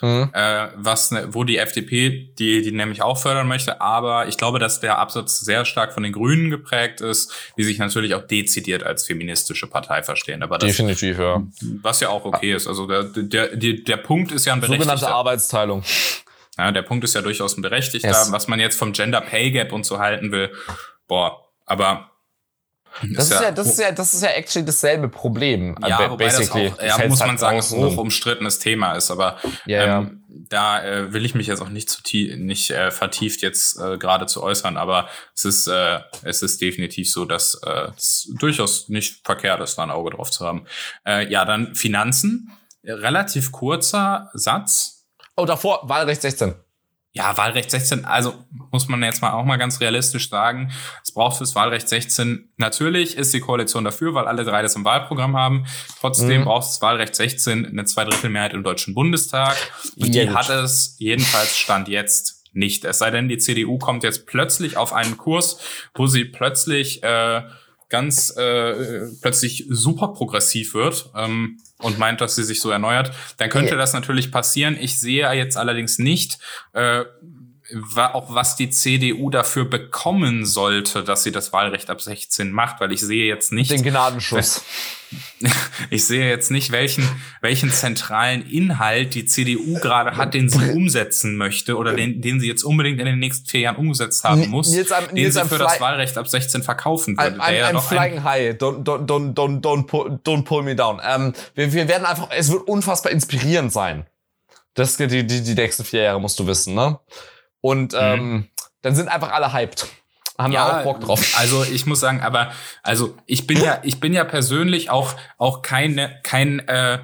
[SPEAKER 1] mhm. äh, was ne, wo die FDP die die nämlich auch fördern möchte, aber ich glaube, dass der Absatz sehr stark von den Grünen geprägt ist, die sich natürlich auch dezidiert als feministische Partei verstehen. Aber das,
[SPEAKER 2] definitiv ja,
[SPEAKER 1] was ja auch okay ist. Also der der der, der Punkt ist ja ein
[SPEAKER 2] berechtigter. Sogenannte Arbeitsteilung.
[SPEAKER 1] Ja, der Punkt ist ja durchaus ein berechtigter. Yes. Was man jetzt vom Gender Pay Gap und so halten will, boah, aber
[SPEAKER 2] das ist, ja, das ist ja, das ist ja actually dasselbe Problem.
[SPEAKER 1] Ja, äh, wobei das auch, ja, muss man halt sagen, hoch umstrittenes Thema ist. Aber
[SPEAKER 2] ja,
[SPEAKER 1] ähm, da äh, will ich mich jetzt auch nicht zu tief, nicht äh, vertieft jetzt äh, gerade zu äußern. Aber es ist, äh, es ist definitiv so, dass äh, es durchaus nicht verkehrt ist, da ein Auge drauf zu haben. Äh, ja, dann Finanzen. Relativ kurzer Satz.
[SPEAKER 2] Oh, davor Wahlrecht 16.
[SPEAKER 1] Ja, Wahlrecht 16, also muss man jetzt mal auch mal ganz realistisch sagen, es braucht fürs Wahlrecht 16, natürlich ist die Koalition dafür, weil alle drei das im Wahlprogramm haben. Trotzdem mhm. braucht das Wahlrecht 16 eine Zweidrittelmehrheit im Deutschen Bundestag. Und ja, die gut. hat es jedenfalls Stand jetzt nicht. Es sei denn, die CDU kommt jetzt plötzlich auf einen Kurs, wo sie plötzlich äh, ganz äh, plötzlich super progressiv wird. Ähm, und meint, dass sie sich so erneuert, dann könnte das natürlich passieren. Ich sehe jetzt allerdings nicht, äh, auch was die CDU dafür bekommen sollte, dass sie das Wahlrecht ab 16 macht, weil ich sehe jetzt nicht
[SPEAKER 2] den Gnadenschuss.
[SPEAKER 1] Ich sehe jetzt nicht, welchen, welchen zentralen Inhalt die CDU gerade hat, den sie umsetzen möchte oder den, den sie jetzt unbedingt in den nächsten vier Jahren umgesetzt haben muss,
[SPEAKER 2] jetzt am,
[SPEAKER 1] den jetzt sie für das Wahlrecht ab 16 verkaufen würde.
[SPEAKER 2] I'm, I'm, I'm flying high. Don't, don't, don't, don't, don't, pull, don't pull me down. Ähm, wir, wir werden einfach, es wird unfassbar inspirierend sein. Das die, die, die nächsten vier Jahre musst du wissen, ne? Und ähm, mhm. dann sind einfach alle hyped haben ja, auch Bock drauf.
[SPEAKER 1] Also ich muss sagen, aber also ich bin ja, ich bin ja persönlich auch auch kein kein äh,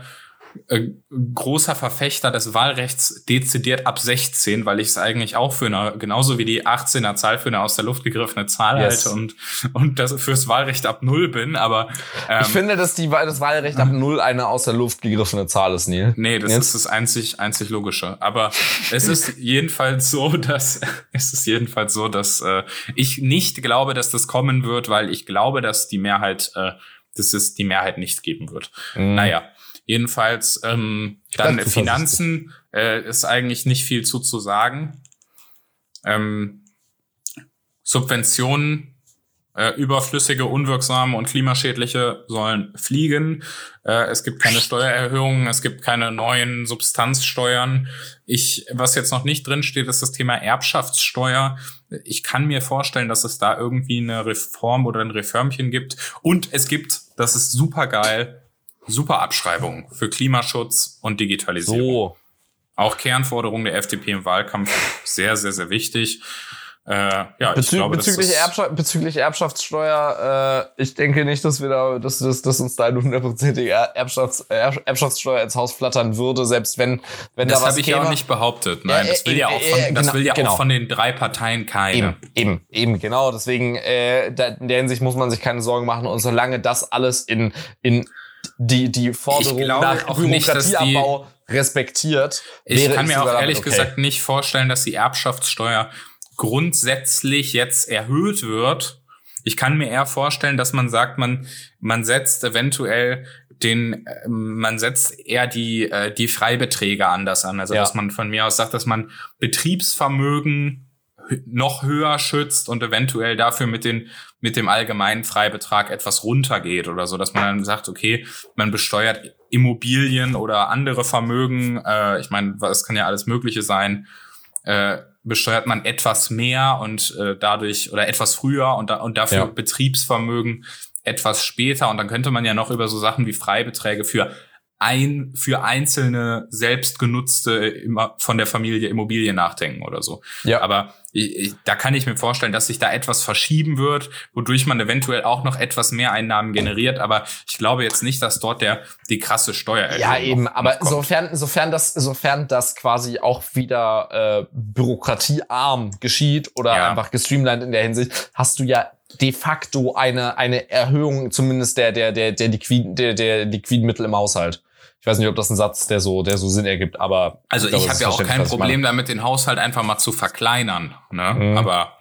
[SPEAKER 1] äh, großer Verfechter des Wahlrechts dezidiert ab 16, weil ich es eigentlich auch für eine, genauso wie die 18er Zahl für eine aus der Luft gegriffene Zahl yes. halte und, und das fürs Wahlrecht ab null bin, aber
[SPEAKER 2] ähm, Ich finde, dass die, das Wahlrecht ab null eine aus der Luft gegriffene Zahl ist, Neil.
[SPEAKER 1] Nee, das Jetzt? ist das einzig, einzig logische. Aber es ist jedenfalls so, dass es ist jedenfalls so, dass äh, ich nicht glaube, dass das kommen wird, weil ich glaube, dass die Mehrheit äh, dass es die Mehrheit nicht geben wird. Mhm. Naja, Jedenfalls ähm, dann Finanzen äh, ist eigentlich nicht viel zu zu sagen. Ähm, Subventionen, äh, überflüssige, unwirksame und klimaschädliche sollen fliegen. Äh, es gibt keine Steuererhöhungen, es gibt keine neuen Substanzsteuern. Ich, was jetzt noch nicht drin steht, ist das Thema Erbschaftssteuer. Ich kann mir vorstellen, dass es da irgendwie eine Reform oder ein Reformchen gibt. Und es gibt, das ist super geil, Super Abschreibung für Klimaschutz und Digitalisierung. So. Auch Kernforderung der FDP im Wahlkampf sehr, sehr, sehr wichtig. Äh, ja,
[SPEAKER 2] Bezü ich glaube, bezüglich, Erbschaft, bezüglich Erbschaftssteuer, äh, ich denke nicht, dass wir da, dass, dass, dass uns da eine hundertprozentige Erbschafts, Erbschaftssteuer ins Haus flattern würde, selbst wenn, wenn
[SPEAKER 1] das
[SPEAKER 2] da was
[SPEAKER 1] habe ich käme. auch nicht behauptet. Nein, das will äh, ja auch von, das genau, will ja genau. auch von den drei Parteien keine.
[SPEAKER 2] Eben, eben, eben, genau. Deswegen, äh, in der Hinsicht muss man sich keine Sorgen machen. Und solange das alles in, in die, die Forderung nach Bürokratieabbau respektiert.
[SPEAKER 1] Ich kann mir auch ehrlich okay. gesagt nicht vorstellen, dass die Erbschaftssteuer grundsätzlich jetzt erhöht wird. Ich kann mir eher vorstellen, dass man sagt, man, man setzt eventuell den, man setzt eher die, äh, die Freibeträge anders an. Also, ja. dass man von mir aus sagt, dass man Betriebsvermögen noch höher schützt und eventuell dafür mit den mit dem allgemeinen Freibetrag etwas runtergeht oder so, dass man dann sagt, okay, man besteuert Immobilien oder andere Vermögen, äh, ich meine, es kann ja alles Mögliche sein, äh, besteuert man etwas mehr und äh, dadurch oder etwas früher und, da, und dafür ja. Betriebsvermögen etwas später und dann könnte man ja noch über so Sachen wie Freibeträge für ein für einzelne selbstgenutzte immer von der Familie Immobilien nachdenken oder so. Ja. Aber ich, ich, da kann ich mir vorstellen, dass sich da etwas verschieben wird, wodurch man eventuell auch noch etwas mehr Einnahmen generiert. Aber ich glaube jetzt nicht, dass dort der die krasse Steuer
[SPEAKER 2] Ja, eben. aber sofern sofern das sofern das quasi auch wieder äh, bürokratiearm geschieht oder ja. einfach gestreamlined in der Hinsicht, hast du ja de facto eine eine Erhöhung zumindest der der der der liquiden der, der liquiden Mittel im Haushalt. Ich weiß nicht, ob das ein Satz, der so, der so Sinn ergibt, aber.
[SPEAKER 1] Also ich, ich habe ja auch kein Problem damit, den Haushalt einfach mal zu verkleinern. Ne? Mhm. Aber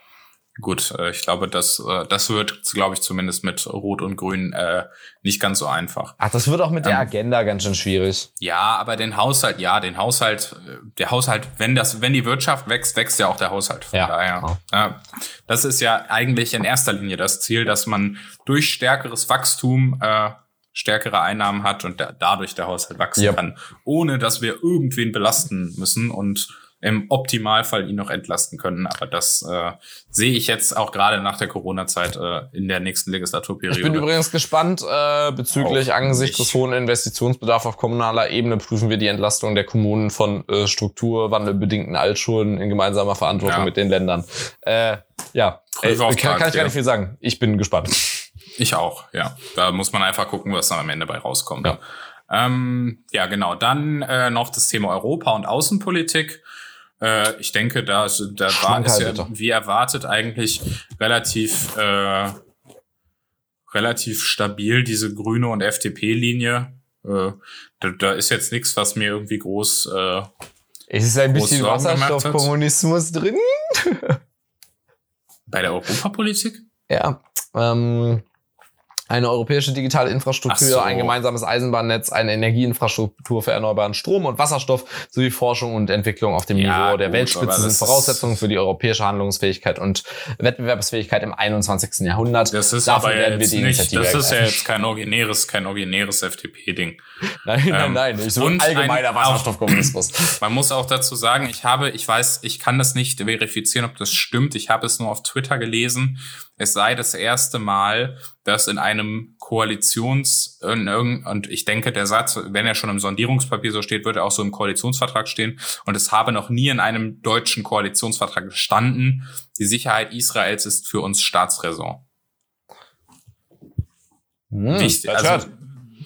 [SPEAKER 1] gut, äh, ich glaube, das, äh, das wird, glaube ich, zumindest mit Rot und Grün äh, nicht ganz so einfach.
[SPEAKER 2] Ach, das wird auch mit der ähm, Agenda ganz schön schwierig.
[SPEAKER 1] Ja, aber den Haushalt, ja, den Haushalt, äh, der Haushalt, wenn das, wenn die Wirtschaft wächst, wächst ja auch der Haushalt. Von ja, daher. Genau. Ja, das ist ja eigentlich in erster Linie das Ziel, dass man durch stärkeres Wachstum äh, stärkere Einnahmen hat und der, dadurch der Haushalt wachsen yep. kann, ohne dass wir irgendwen belasten müssen und im Optimalfall ihn noch entlasten können. Aber das äh, sehe ich jetzt auch gerade nach der Corona-Zeit äh, in der nächsten Legislaturperiode.
[SPEAKER 2] Ich bin übrigens gespannt äh, bezüglich auch angesichts des hohen Investitionsbedarfs auf kommunaler Ebene prüfen wir die Entlastung der Kommunen von äh, strukturwandelbedingten Altschulden in gemeinsamer Verantwortung ja. mit den Ländern. Äh, ja, äh, kann, kann ich gar nicht viel sagen. Ich bin gespannt.
[SPEAKER 1] Ich auch, ja. Da muss man einfach gucken, was dann am Ende bei rauskommt. Ja, ähm, ja genau. Dann äh, noch das Thema Europa und Außenpolitik. Äh, ich denke, da, da war es ja wie erwartet eigentlich relativ äh, relativ stabil diese grüne und FDP-Linie. Äh, da, da ist jetzt nichts, was mir irgendwie groß. Äh,
[SPEAKER 2] es ist ein bisschen Wasserstoffkommunismus drin.
[SPEAKER 1] Bei der Europapolitik?
[SPEAKER 2] Ja. Ähm, eine europäische digitale Infrastruktur, so. ein gemeinsames Eisenbahnnetz, eine Energieinfrastruktur für erneuerbaren Strom und Wasserstoff sowie Forschung und Entwicklung auf dem ja, Niveau der gut, Weltspitze sind Voraussetzungen für die europäische Handlungsfähigkeit und Wettbewerbsfähigkeit im 21. Jahrhundert.
[SPEAKER 1] Das ist Dafür aber werden wir die nicht, Das ist ja jetzt kein originäres, kein originäres FDP-Ding.
[SPEAKER 2] Nein, nein, ähm, nein, nicht so ein allgemeiner ein, Wasserstoffkommunismus.
[SPEAKER 1] Man muss auch dazu sagen, ich habe, ich weiß, ich kann das nicht verifizieren, ob das stimmt. Ich habe es nur auf Twitter gelesen es sei das erste Mal, dass in einem Koalitions und ich denke, der Satz, wenn er schon im Sondierungspapier so steht, wird er auch so im Koalitionsvertrag stehen. Und es habe noch nie in einem deutschen Koalitionsvertrag gestanden, die Sicherheit Israels ist für uns Staatsräson. Hm, Wichtig, also,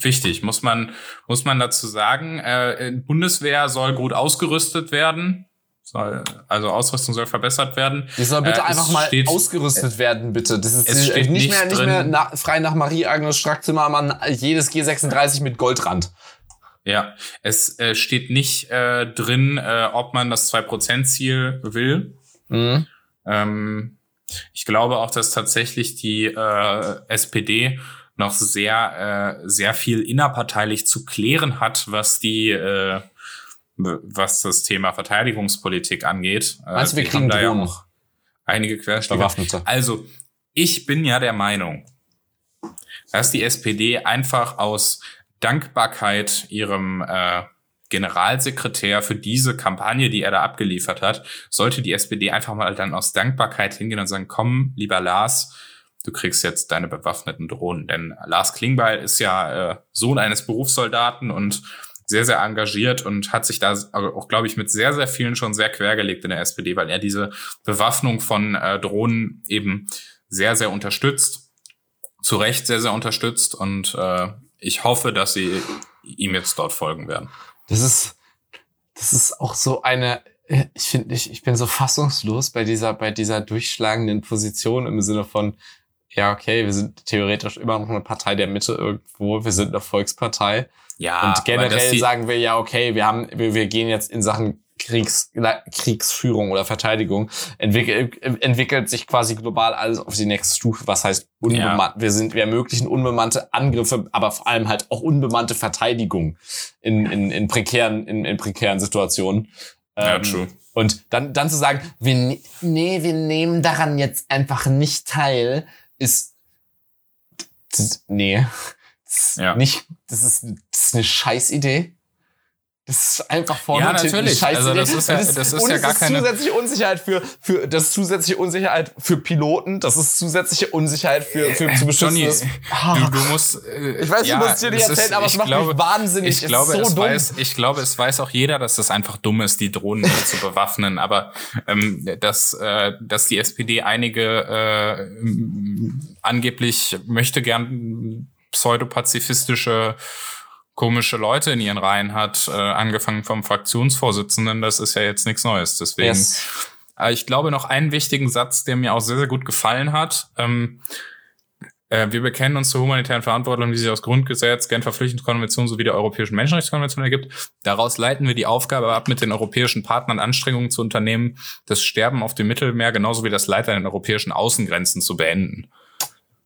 [SPEAKER 1] wichtig, muss man, muss man dazu sagen. Äh, Bundeswehr soll gut ausgerüstet werden. Soll, also Ausrüstung soll verbessert werden.
[SPEAKER 2] Die soll bitte
[SPEAKER 1] Äh,
[SPEAKER 2] einfach mal
[SPEAKER 1] steht-
[SPEAKER 2] ausgerüstet werden, bitte. Das ist
[SPEAKER 1] es
[SPEAKER 2] nicht,
[SPEAKER 1] steht
[SPEAKER 2] nicht mehr, nicht mehr nach, frei nach Marie-Agnes Strack-Zimmermann jedes G36 mit Goldrand.
[SPEAKER 1] Ja, es äh, steht nicht äh, drin, äh, ob man das 2%-Ziel will.
[SPEAKER 2] Mhm.
[SPEAKER 1] Ähm, ich glaube auch, dass tatsächlich die äh, SPD noch sehr, äh, sehr viel innerparteilich zu klären hat, was die, äh, was das Thema Verteidigungspolitik angeht.
[SPEAKER 2] Du, wir
[SPEAKER 1] die
[SPEAKER 2] kriegen
[SPEAKER 1] haben da ja auch einige Querschläge.
[SPEAKER 2] Bewaffnete.
[SPEAKER 1] Also, ich bin ja der Meinung, dass die SPD einfach aus Dankbarkeit ihrem äh, Generalsekretär für diese Kampagne, die er da abgeliefert hat, sollte die SPD einfach mal dann aus Dankbarkeit hingehen und sagen, komm, lieber Lars, du kriegst jetzt deine bewaffneten Drohnen. Denn Lars Klingbeil ist ja äh, Sohn eines Berufssoldaten und sehr, sehr engagiert und hat sich da auch, glaube ich, mit sehr, sehr vielen schon sehr quergelegt in der SPD, weil er diese Bewaffnung von äh, Drohnen eben sehr, sehr unterstützt. Zu Recht sehr, sehr unterstützt und äh, ich hoffe, dass sie ihm jetzt dort folgen werden.
[SPEAKER 2] Das ist, das ist auch so eine, ich finde, ich, ich bin so fassungslos bei dieser, bei dieser durchschlagenden Position im Sinne von, ja, okay, wir sind theoretisch immer noch eine Partei der Mitte irgendwo, wir sind eine Volkspartei.
[SPEAKER 1] Ja,
[SPEAKER 2] und generell sagen wir ja, okay, wir haben, wir, wir gehen jetzt in Sachen Kriegs, Kriegsführung oder Verteidigung, entwickelt, entwickelt sich quasi global alles auf die nächste Stufe, was heißt unbemannt. Wir sind, wir ermöglichen unbemannte Angriffe, aber vor allem halt auch unbemannte Verteidigung in, in, in prekären, in, in prekären Situationen.
[SPEAKER 1] Ja,
[SPEAKER 2] Ähm,
[SPEAKER 1] true.
[SPEAKER 2] Und dann, dann zu sagen, wir, ne- nee, wir nehmen daran jetzt einfach nicht teil, ist, nee, das ist
[SPEAKER 1] Ja.
[SPEAKER 2] nicht, das ist, ist eine Scheißidee. Das ist einfach vorne
[SPEAKER 1] Ja,
[SPEAKER 2] eine
[SPEAKER 1] natürlich.
[SPEAKER 2] Scheißidee.
[SPEAKER 1] Also das ist ja-
[SPEAKER 2] es-
[SPEAKER 1] das ist ja gar
[SPEAKER 2] ist
[SPEAKER 1] keine-
[SPEAKER 2] zusätzliche Unsicherheit für, für, das ist zusätzliche Unsicherheit für Piloten, das ist zusätzliche Unsicherheit für, für zu
[SPEAKER 1] Johnny, du, du musst. Äh,
[SPEAKER 2] Ich weiß, du
[SPEAKER 1] ja,
[SPEAKER 2] musst es dir nicht
[SPEAKER 1] es ist-
[SPEAKER 2] erzählen, aber es macht mich
[SPEAKER 1] glaube,
[SPEAKER 2] wahnsinnig.
[SPEAKER 1] Ich glaube,
[SPEAKER 2] so
[SPEAKER 1] es
[SPEAKER 2] dumm.
[SPEAKER 1] weiß, ich glaube, es weiß auch jeder, dass das einfach dumm ist, die Drohnen zu bewaffnen. Aber ähm, dass, äh, dass die SPD einige äh, angeblich möchte gern pseudopazifistische komische Leute in ihren Reihen hat, äh, angefangen vom Fraktionsvorsitzenden, das ist ja jetzt nichts Neues. Deswegen
[SPEAKER 2] Yes.
[SPEAKER 1] aber ich glaube noch einen wichtigen Satz, der mir auch sehr, sehr gut gefallen hat. Ähm, äh, wir bekennen uns zur humanitären Verantwortung, die sich aus Grundgesetz, Genfer Flüchtlingskonvention sowie der Europäischen Menschenrechtskonvention ergibt. Daraus leiten wir die Aufgabe ab, mit den europäischen Partnern Anstrengungen zu unternehmen, das Sterben auf dem Mittelmeer genauso wie das Leid an den europäischen Außengrenzen zu beenden.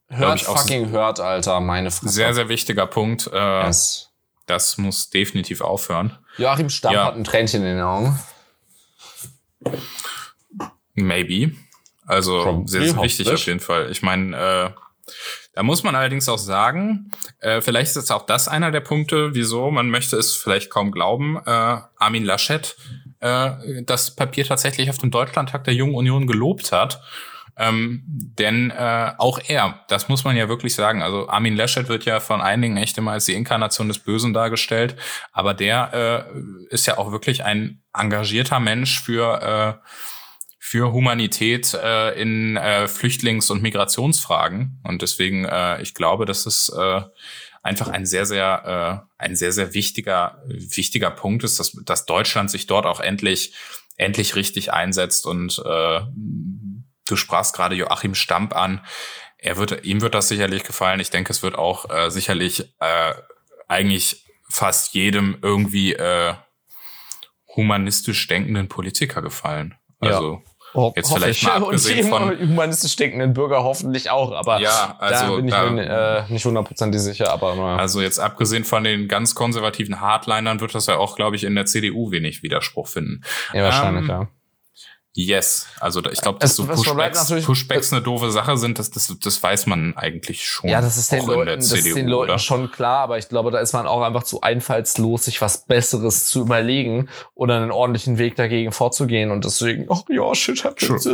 [SPEAKER 2] Hört fucking hört, Alter, meine Fresse.
[SPEAKER 1] Sehr, sehr wichtiger Punkt. Äh,
[SPEAKER 2] Yes.
[SPEAKER 1] Das muss definitiv aufhören.
[SPEAKER 2] Joachim Stamm
[SPEAKER 1] Ja.
[SPEAKER 2] hat ein Tränchen in den Augen.
[SPEAKER 1] Maybe. Also sehr, sehr wichtig auf jeden Fall. Ich meine, äh, da muss man allerdings auch sagen, äh, vielleicht ist auch das einer der Punkte, wieso man möchte es vielleicht kaum glauben, äh, Armin Laschet äh, das Papier tatsächlich auf dem Deutschlandtag der Jungen Union gelobt hat. Ähm, denn äh, auch er, das muss man ja wirklich sagen, also Armin Laschet wird ja von einigen echt immer als die Inkarnation des Bösen dargestellt, aber der äh, ist ja auch wirklich ein engagierter Mensch für äh, für Humanität äh, in äh, Flüchtlings- und Migrationsfragen. Und deswegen, äh, ich glaube, das ist äh, einfach ein sehr, sehr, äh, ein sehr, sehr wichtiger, wichtiger Punkt ist, dass, dass Deutschland sich dort auch endlich, endlich richtig einsetzt. Und äh, du sprachst gerade Joachim Stamp an. Er wird, ihm wird das sicherlich gefallen. Ich denke, es wird auch äh, sicherlich äh, eigentlich fast jedem irgendwie äh, humanistisch denkenden Politiker gefallen.
[SPEAKER 2] Ja.
[SPEAKER 1] Also
[SPEAKER 2] Ho
[SPEAKER 1] Jetzt vielleicht
[SPEAKER 2] ich.
[SPEAKER 1] mal
[SPEAKER 2] Und
[SPEAKER 1] abgesehen von-
[SPEAKER 2] humanistisch denkenden Bürger hoffentlich auch, aber
[SPEAKER 1] Ja, also
[SPEAKER 2] da bin ich
[SPEAKER 1] da-
[SPEAKER 2] mir äh, nicht hundertprozentig sicher, aber naja.
[SPEAKER 1] Also jetzt abgesehen von den ganz konservativen Hardlinern wird das ja auch, glaube ich, in der CDU wenig Widerspruch finden.
[SPEAKER 2] ja, wahrscheinlich,
[SPEAKER 1] ähm,
[SPEAKER 2] ja.
[SPEAKER 1] Yes, also ich glaube, dass so Pushbacks, Pushbacks eine doofe Sache sind, das, das, das weiß man eigentlich schon.
[SPEAKER 2] Ja, das ist den Leuten, das ist
[SPEAKER 1] CDU,
[SPEAKER 2] den Leuten
[SPEAKER 1] oder?
[SPEAKER 2] schon klar, aber ich glaube, da ist man auch einfach zu einfallslos, sich was Besseres zu überlegen oder einen ordentlichen Weg dagegen vorzugehen und deswegen, ach ja, shit happens.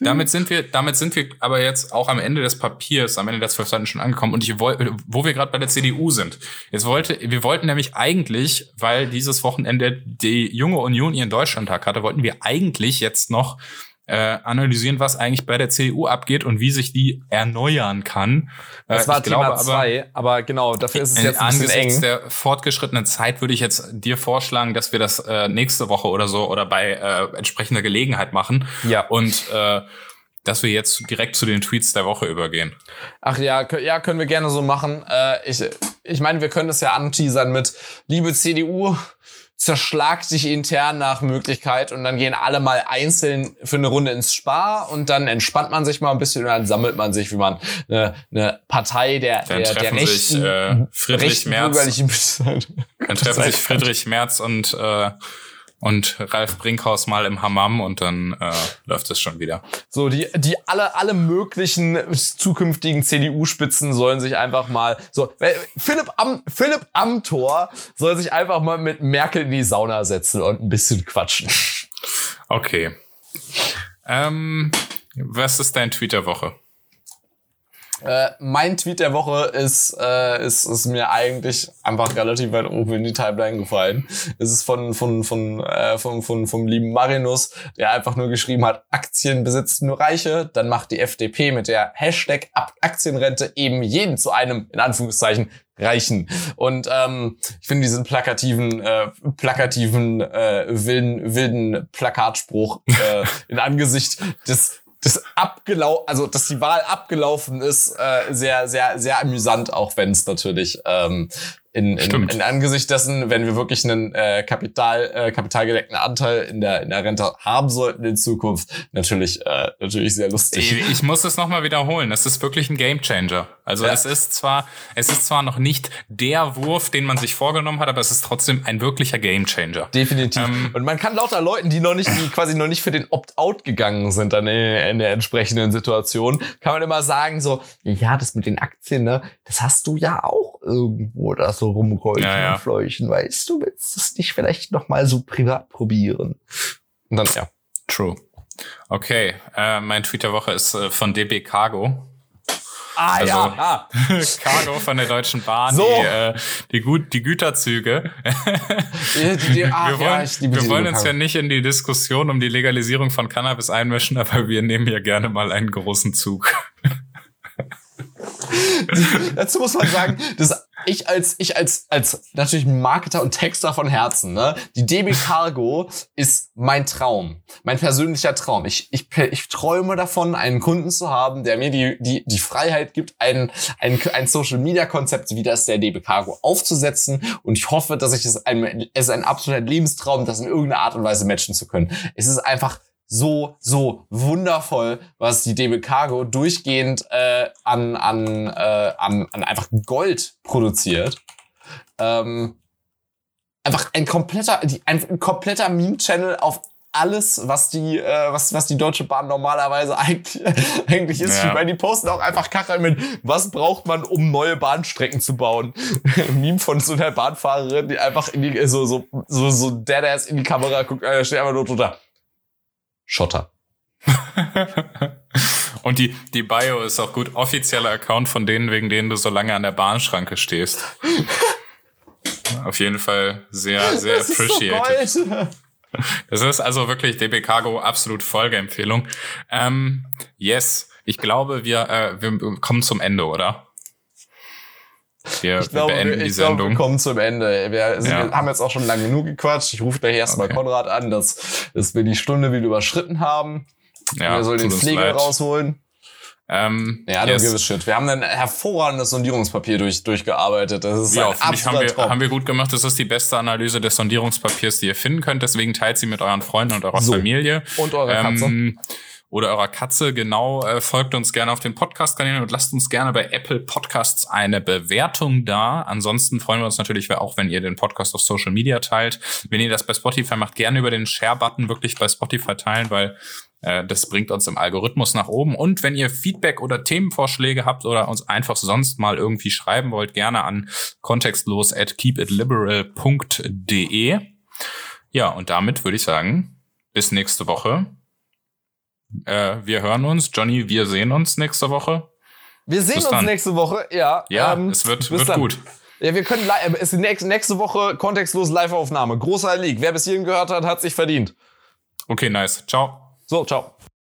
[SPEAKER 1] Damit sind wir, damit sind wir aber jetzt auch am Ende des Papiers, am Ende der zwölf Seiten schon angekommen. Und ich wollte, wo wir gerade bei der CDU sind. Jetzt wollte, wir wollten nämlich eigentlich, weil dieses Wochenende die junge Union ihren Deutschlandtag hatte, wollten wir eigentlich jetzt noch äh, analysieren, was eigentlich bei der CDU abgeht und wie sich die erneuern kann.
[SPEAKER 2] Das
[SPEAKER 1] Äh,
[SPEAKER 2] war
[SPEAKER 1] ich
[SPEAKER 2] Thema
[SPEAKER 1] glaube aber,
[SPEAKER 2] zwei, aber genau, dafür ist es
[SPEAKER 1] in,
[SPEAKER 2] jetzt ein bisschen
[SPEAKER 1] angesichts
[SPEAKER 2] eng.
[SPEAKER 1] der fortgeschrittenen Zeit würde ich jetzt dir vorschlagen, dass wir das äh, nächste Woche oder so oder bei äh, entsprechender Gelegenheit machen
[SPEAKER 2] Ja.
[SPEAKER 1] und äh, dass wir jetzt direkt zu den Tweets der Woche übergehen.
[SPEAKER 2] Ach ja, ja, können wir gerne so machen. Äh, ich ich meine, wir können das ja anteasern mit Liebe CDU, zerschlag dich intern nach Möglichkeit und dann gehen alle mal einzeln für eine Runde ins Spar und dann entspannt man sich mal ein bisschen und dann sammelt man sich, wie man eine, eine Partei der,
[SPEAKER 1] Dann
[SPEAKER 2] der, der
[SPEAKER 1] treffen sich
[SPEAKER 2] rechten,
[SPEAKER 1] äh, Friedrich
[SPEAKER 2] rechten
[SPEAKER 1] Merz,
[SPEAKER 2] bürgerlichen
[SPEAKER 1] dann treffen sich Friedrich Merz und äh, und Ralf Brinkhaus mal im Hammam und dann äh, läuft es schon wieder.
[SPEAKER 2] So, die, die alle, alle möglichen zukünftigen CDU-Spitzen sollen sich einfach mal, so, Philipp, Am, Philipp Amthor soll sich einfach mal mit Merkel in die Sauna setzen und ein bisschen quatschen.
[SPEAKER 1] Okay. Ähm, was ist dein Tweet der Woche?
[SPEAKER 2] Äh, mein Tweet der Woche ist, äh, ist, ist mir eigentlich einfach relativ weit oben in die Timeline gefallen. Es ist von, von, von, äh, von, von, vom lieben Marinus, der einfach nur geschrieben hat, Aktien besitzen nur Reiche. Dann macht die FDP mit der Hashtag Ab- Aktienrente eben jeden zu einem, in Anführungszeichen, Reichen. Und ähm, ich finde diesen plakativen, äh, plakativen, äh, wilden, wilden Plakatspruch äh, in Angesicht des das abgelau also dass die Wahl abgelaufen ist, äh, sehr, sehr, sehr amüsant, auch wenn es natürlich ähm, in, in, in Angesicht dessen, wenn wir wirklich einen äh, Kapital, äh, kapitalgedeckten Anteil in der, in der Rente haben sollten in Zukunft, natürlich, äh, natürlich sehr lustig.
[SPEAKER 1] Ich, ich muss es nochmal wiederholen. Es ist wirklich ein Gamechanger. Also
[SPEAKER 2] Ja.
[SPEAKER 1] es ist zwar, es ist zwar noch nicht der Wurf, den man sich vorgenommen hat, aber es ist trotzdem ein wirklicher Gamechanger.
[SPEAKER 2] Definitiv.
[SPEAKER 1] Ähm,
[SPEAKER 2] und man kann lauter Leuten, die noch nicht, die quasi noch nicht für den Opt-out gegangen sind dann in, in der entsprechenden Situation, kann man immer sagen so, ja, das mit den Aktien, ne, das hast du ja auch irgendwo da so rumräuchen
[SPEAKER 1] Ja, ja.
[SPEAKER 2] und fleuchen, weißt du, willst du es nicht vielleicht noch mal so privat probieren? Und dann, ja.
[SPEAKER 1] True. Okay, äh, mein Tweet der Woche ist äh, von DB Cargo.
[SPEAKER 2] Ah,
[SPEAKER 1] Also-
[SPEAKER 2] ja, ah.
[SPEAKER 1] Cargo von der Deutschen Bahn,
[SPEAKER 2] So.
[SPEAKER 1] die, äh, die, Gut, die Güterzüge.
[SPEAKER 2] Die, die, die, ach,
[SPEAKER 1] wir wollen,
[SPEAKER 2] ja,
[SPEAKER 1] wir wollen uns ja nicht in die Diskussion um die Legalisierung von Cannabis einmischen, aber wir nehmen hier gerne mal einen großen Zug.
[SPEAKER 2] Dazu muss man sagen, dass ich als, ich als, als natürlich Marketer und Texter von Herzen, ne, die DB Cargo ist mein Traum, mein persönlicher Traum. Ich, ich, ich träume davon, einen Kunden zu haben, der mir die, die, die Freiheit gibt, ein, ein, ein Social Media Konzept wie das der DB Cargo aufzusetzen. Und ich hoffe, dass ich es ein, es ist ein absoluter Lebenstraum, das in irgendeiner Art und Weise matchen zu können. Es ist einfach so, so wundervoll, was die DB Cargo durchgehend äh, an, an, äh, an, an einfach Gold produziert. Ähm, einfach ein kompletter, die, ein, kompletter Meme-Channel auf alles, was die, äh, was, was die Deutsche Bahn normalerweise eigentlich, eigentlich ist.
[SPEAKER 1] Ja.
[SPEAKER 2] Ich meine, die posten auch einfach Kacheln mit, was braucht man, um neue Bahnstrecken zu bauen? Meme von so einer Bahnfahrerin, die einfach in die, so, so, so, so deadass in die Kamera guckt, äh, steht einfach nur drunter. Schotter.
[SPEAKER 1] Und die, die Bio ist auch gut. Offizieller Account von denen, wegen denen du so lange an der Bahnschranke stehst. Auf jeden Fall sehr, sehr
[SPEAKER 2] Das ist so
[SPEAKER 1] appreciated. Das ist also wirklich DB Cargo absolut Folgeempfehlung. Ähm, yes, ich glaube, wir, äh, wir kommen zum Ende, oder? Wir,
[SPEAKER 2] Ich glaube,
[SPEAKER 1] wir beenden
[SPEAKER 2] wir,
[SPEAKER 1] die
[SPEAKER 2] ich glaube,
[SPEAKER 1] Sendung.
[SPEAKER 2] wir kommen zum Ende. Wir, sind,
[SPEAKER 1] Ja.
[SPEAKER 2] haben jetzt auch schon lange genug gequatscht. Ich rufe gleich erstmal
[SPEAKER 1] Okay.
[SPEAKER 2] Konrad an, dass, dass wir die Stunde wieder überschritten haben.
[SPEAKER 1] ja,
[SPEAKER 2] wir sollen den Pfleger
[SPEAKER 1] leid.
[SPEAKER 2] rausholen.
[SPEAKER 1] Ähm,
[SPEAKER 2] Ja,
[SPEAKER 1] yes.
[SPEAKER 2] don't a shit. Wir haben ein hervorragendes Sondierungspapier durch, durchgearbeitet. Das ist
[SPEAKER 1] Ja,
[SPEAKER 2] ein
[SPEAKER 1] ich, haben
[SPEAKER 2] absoluter
[SPEAKER 1] wir,
[SPEAKER 2] Traum.
[SPEAKER 1] haben wir gut gemacht. Das ist die beste Analyse des Sondierungspapiers, die ihr finden könnt. Deswegen teilt sie mit euren Freunden und eurer
[SPEAKER 2] So.
[SPEAKER 1] Familie.
[SPEAKER 2] Und eure Katze.
[SPEAKER 1] Oder eurer Katze, genau. Äh, folgt uns gerne auf den Podcast-Kanälen und lasst uns gerne bei Apple Podcasts eine Bewertung da. Ansonsten freuen wir uns natürlich auch, wenn ihr den Podcast auf Social Media teilt. Wenn ihr das bei Spotify macht, gerne über den Share-Button wirklich bei Spotify teilen, weil äh, das bringt uns im Algorithmus nach oben. Und wenn ihr Feedback oder Themenvorschläge habt oder uns einfach sonst mal irgendwie schreiben wollt, gerne an kontextlos at keepitliberal.de. Ja, und damit würde ich sagen, bis nächste Woche. Äh, wir hören uns. Johnny, wir sehen uns nächste Woche.
[SPEAKER 2] wir sehen
[SPEAKER 1] bis
[SPEAKER 2] uns
[SPEAKER 1] dann.
[SPEAKER 2] nächste Woche. Ja,
[SPEAKER 1] Ja,
[SPEAKER 2] ähm,
[SPEAKER 1] es wird, wird
[SPEAKER 2] dann.
[SPEAKER 1] gut.
[SPEAKER 2] Ja, wir können li- es ist nächste, nächste Woche kontextlos Live-Aufnahme. Großer League. Wer bis hierhin gehört hat, hat sich verdient.
[SPEAKER 1] Okay, nice. Ciao.
[SPEAKER 2] So, ciao.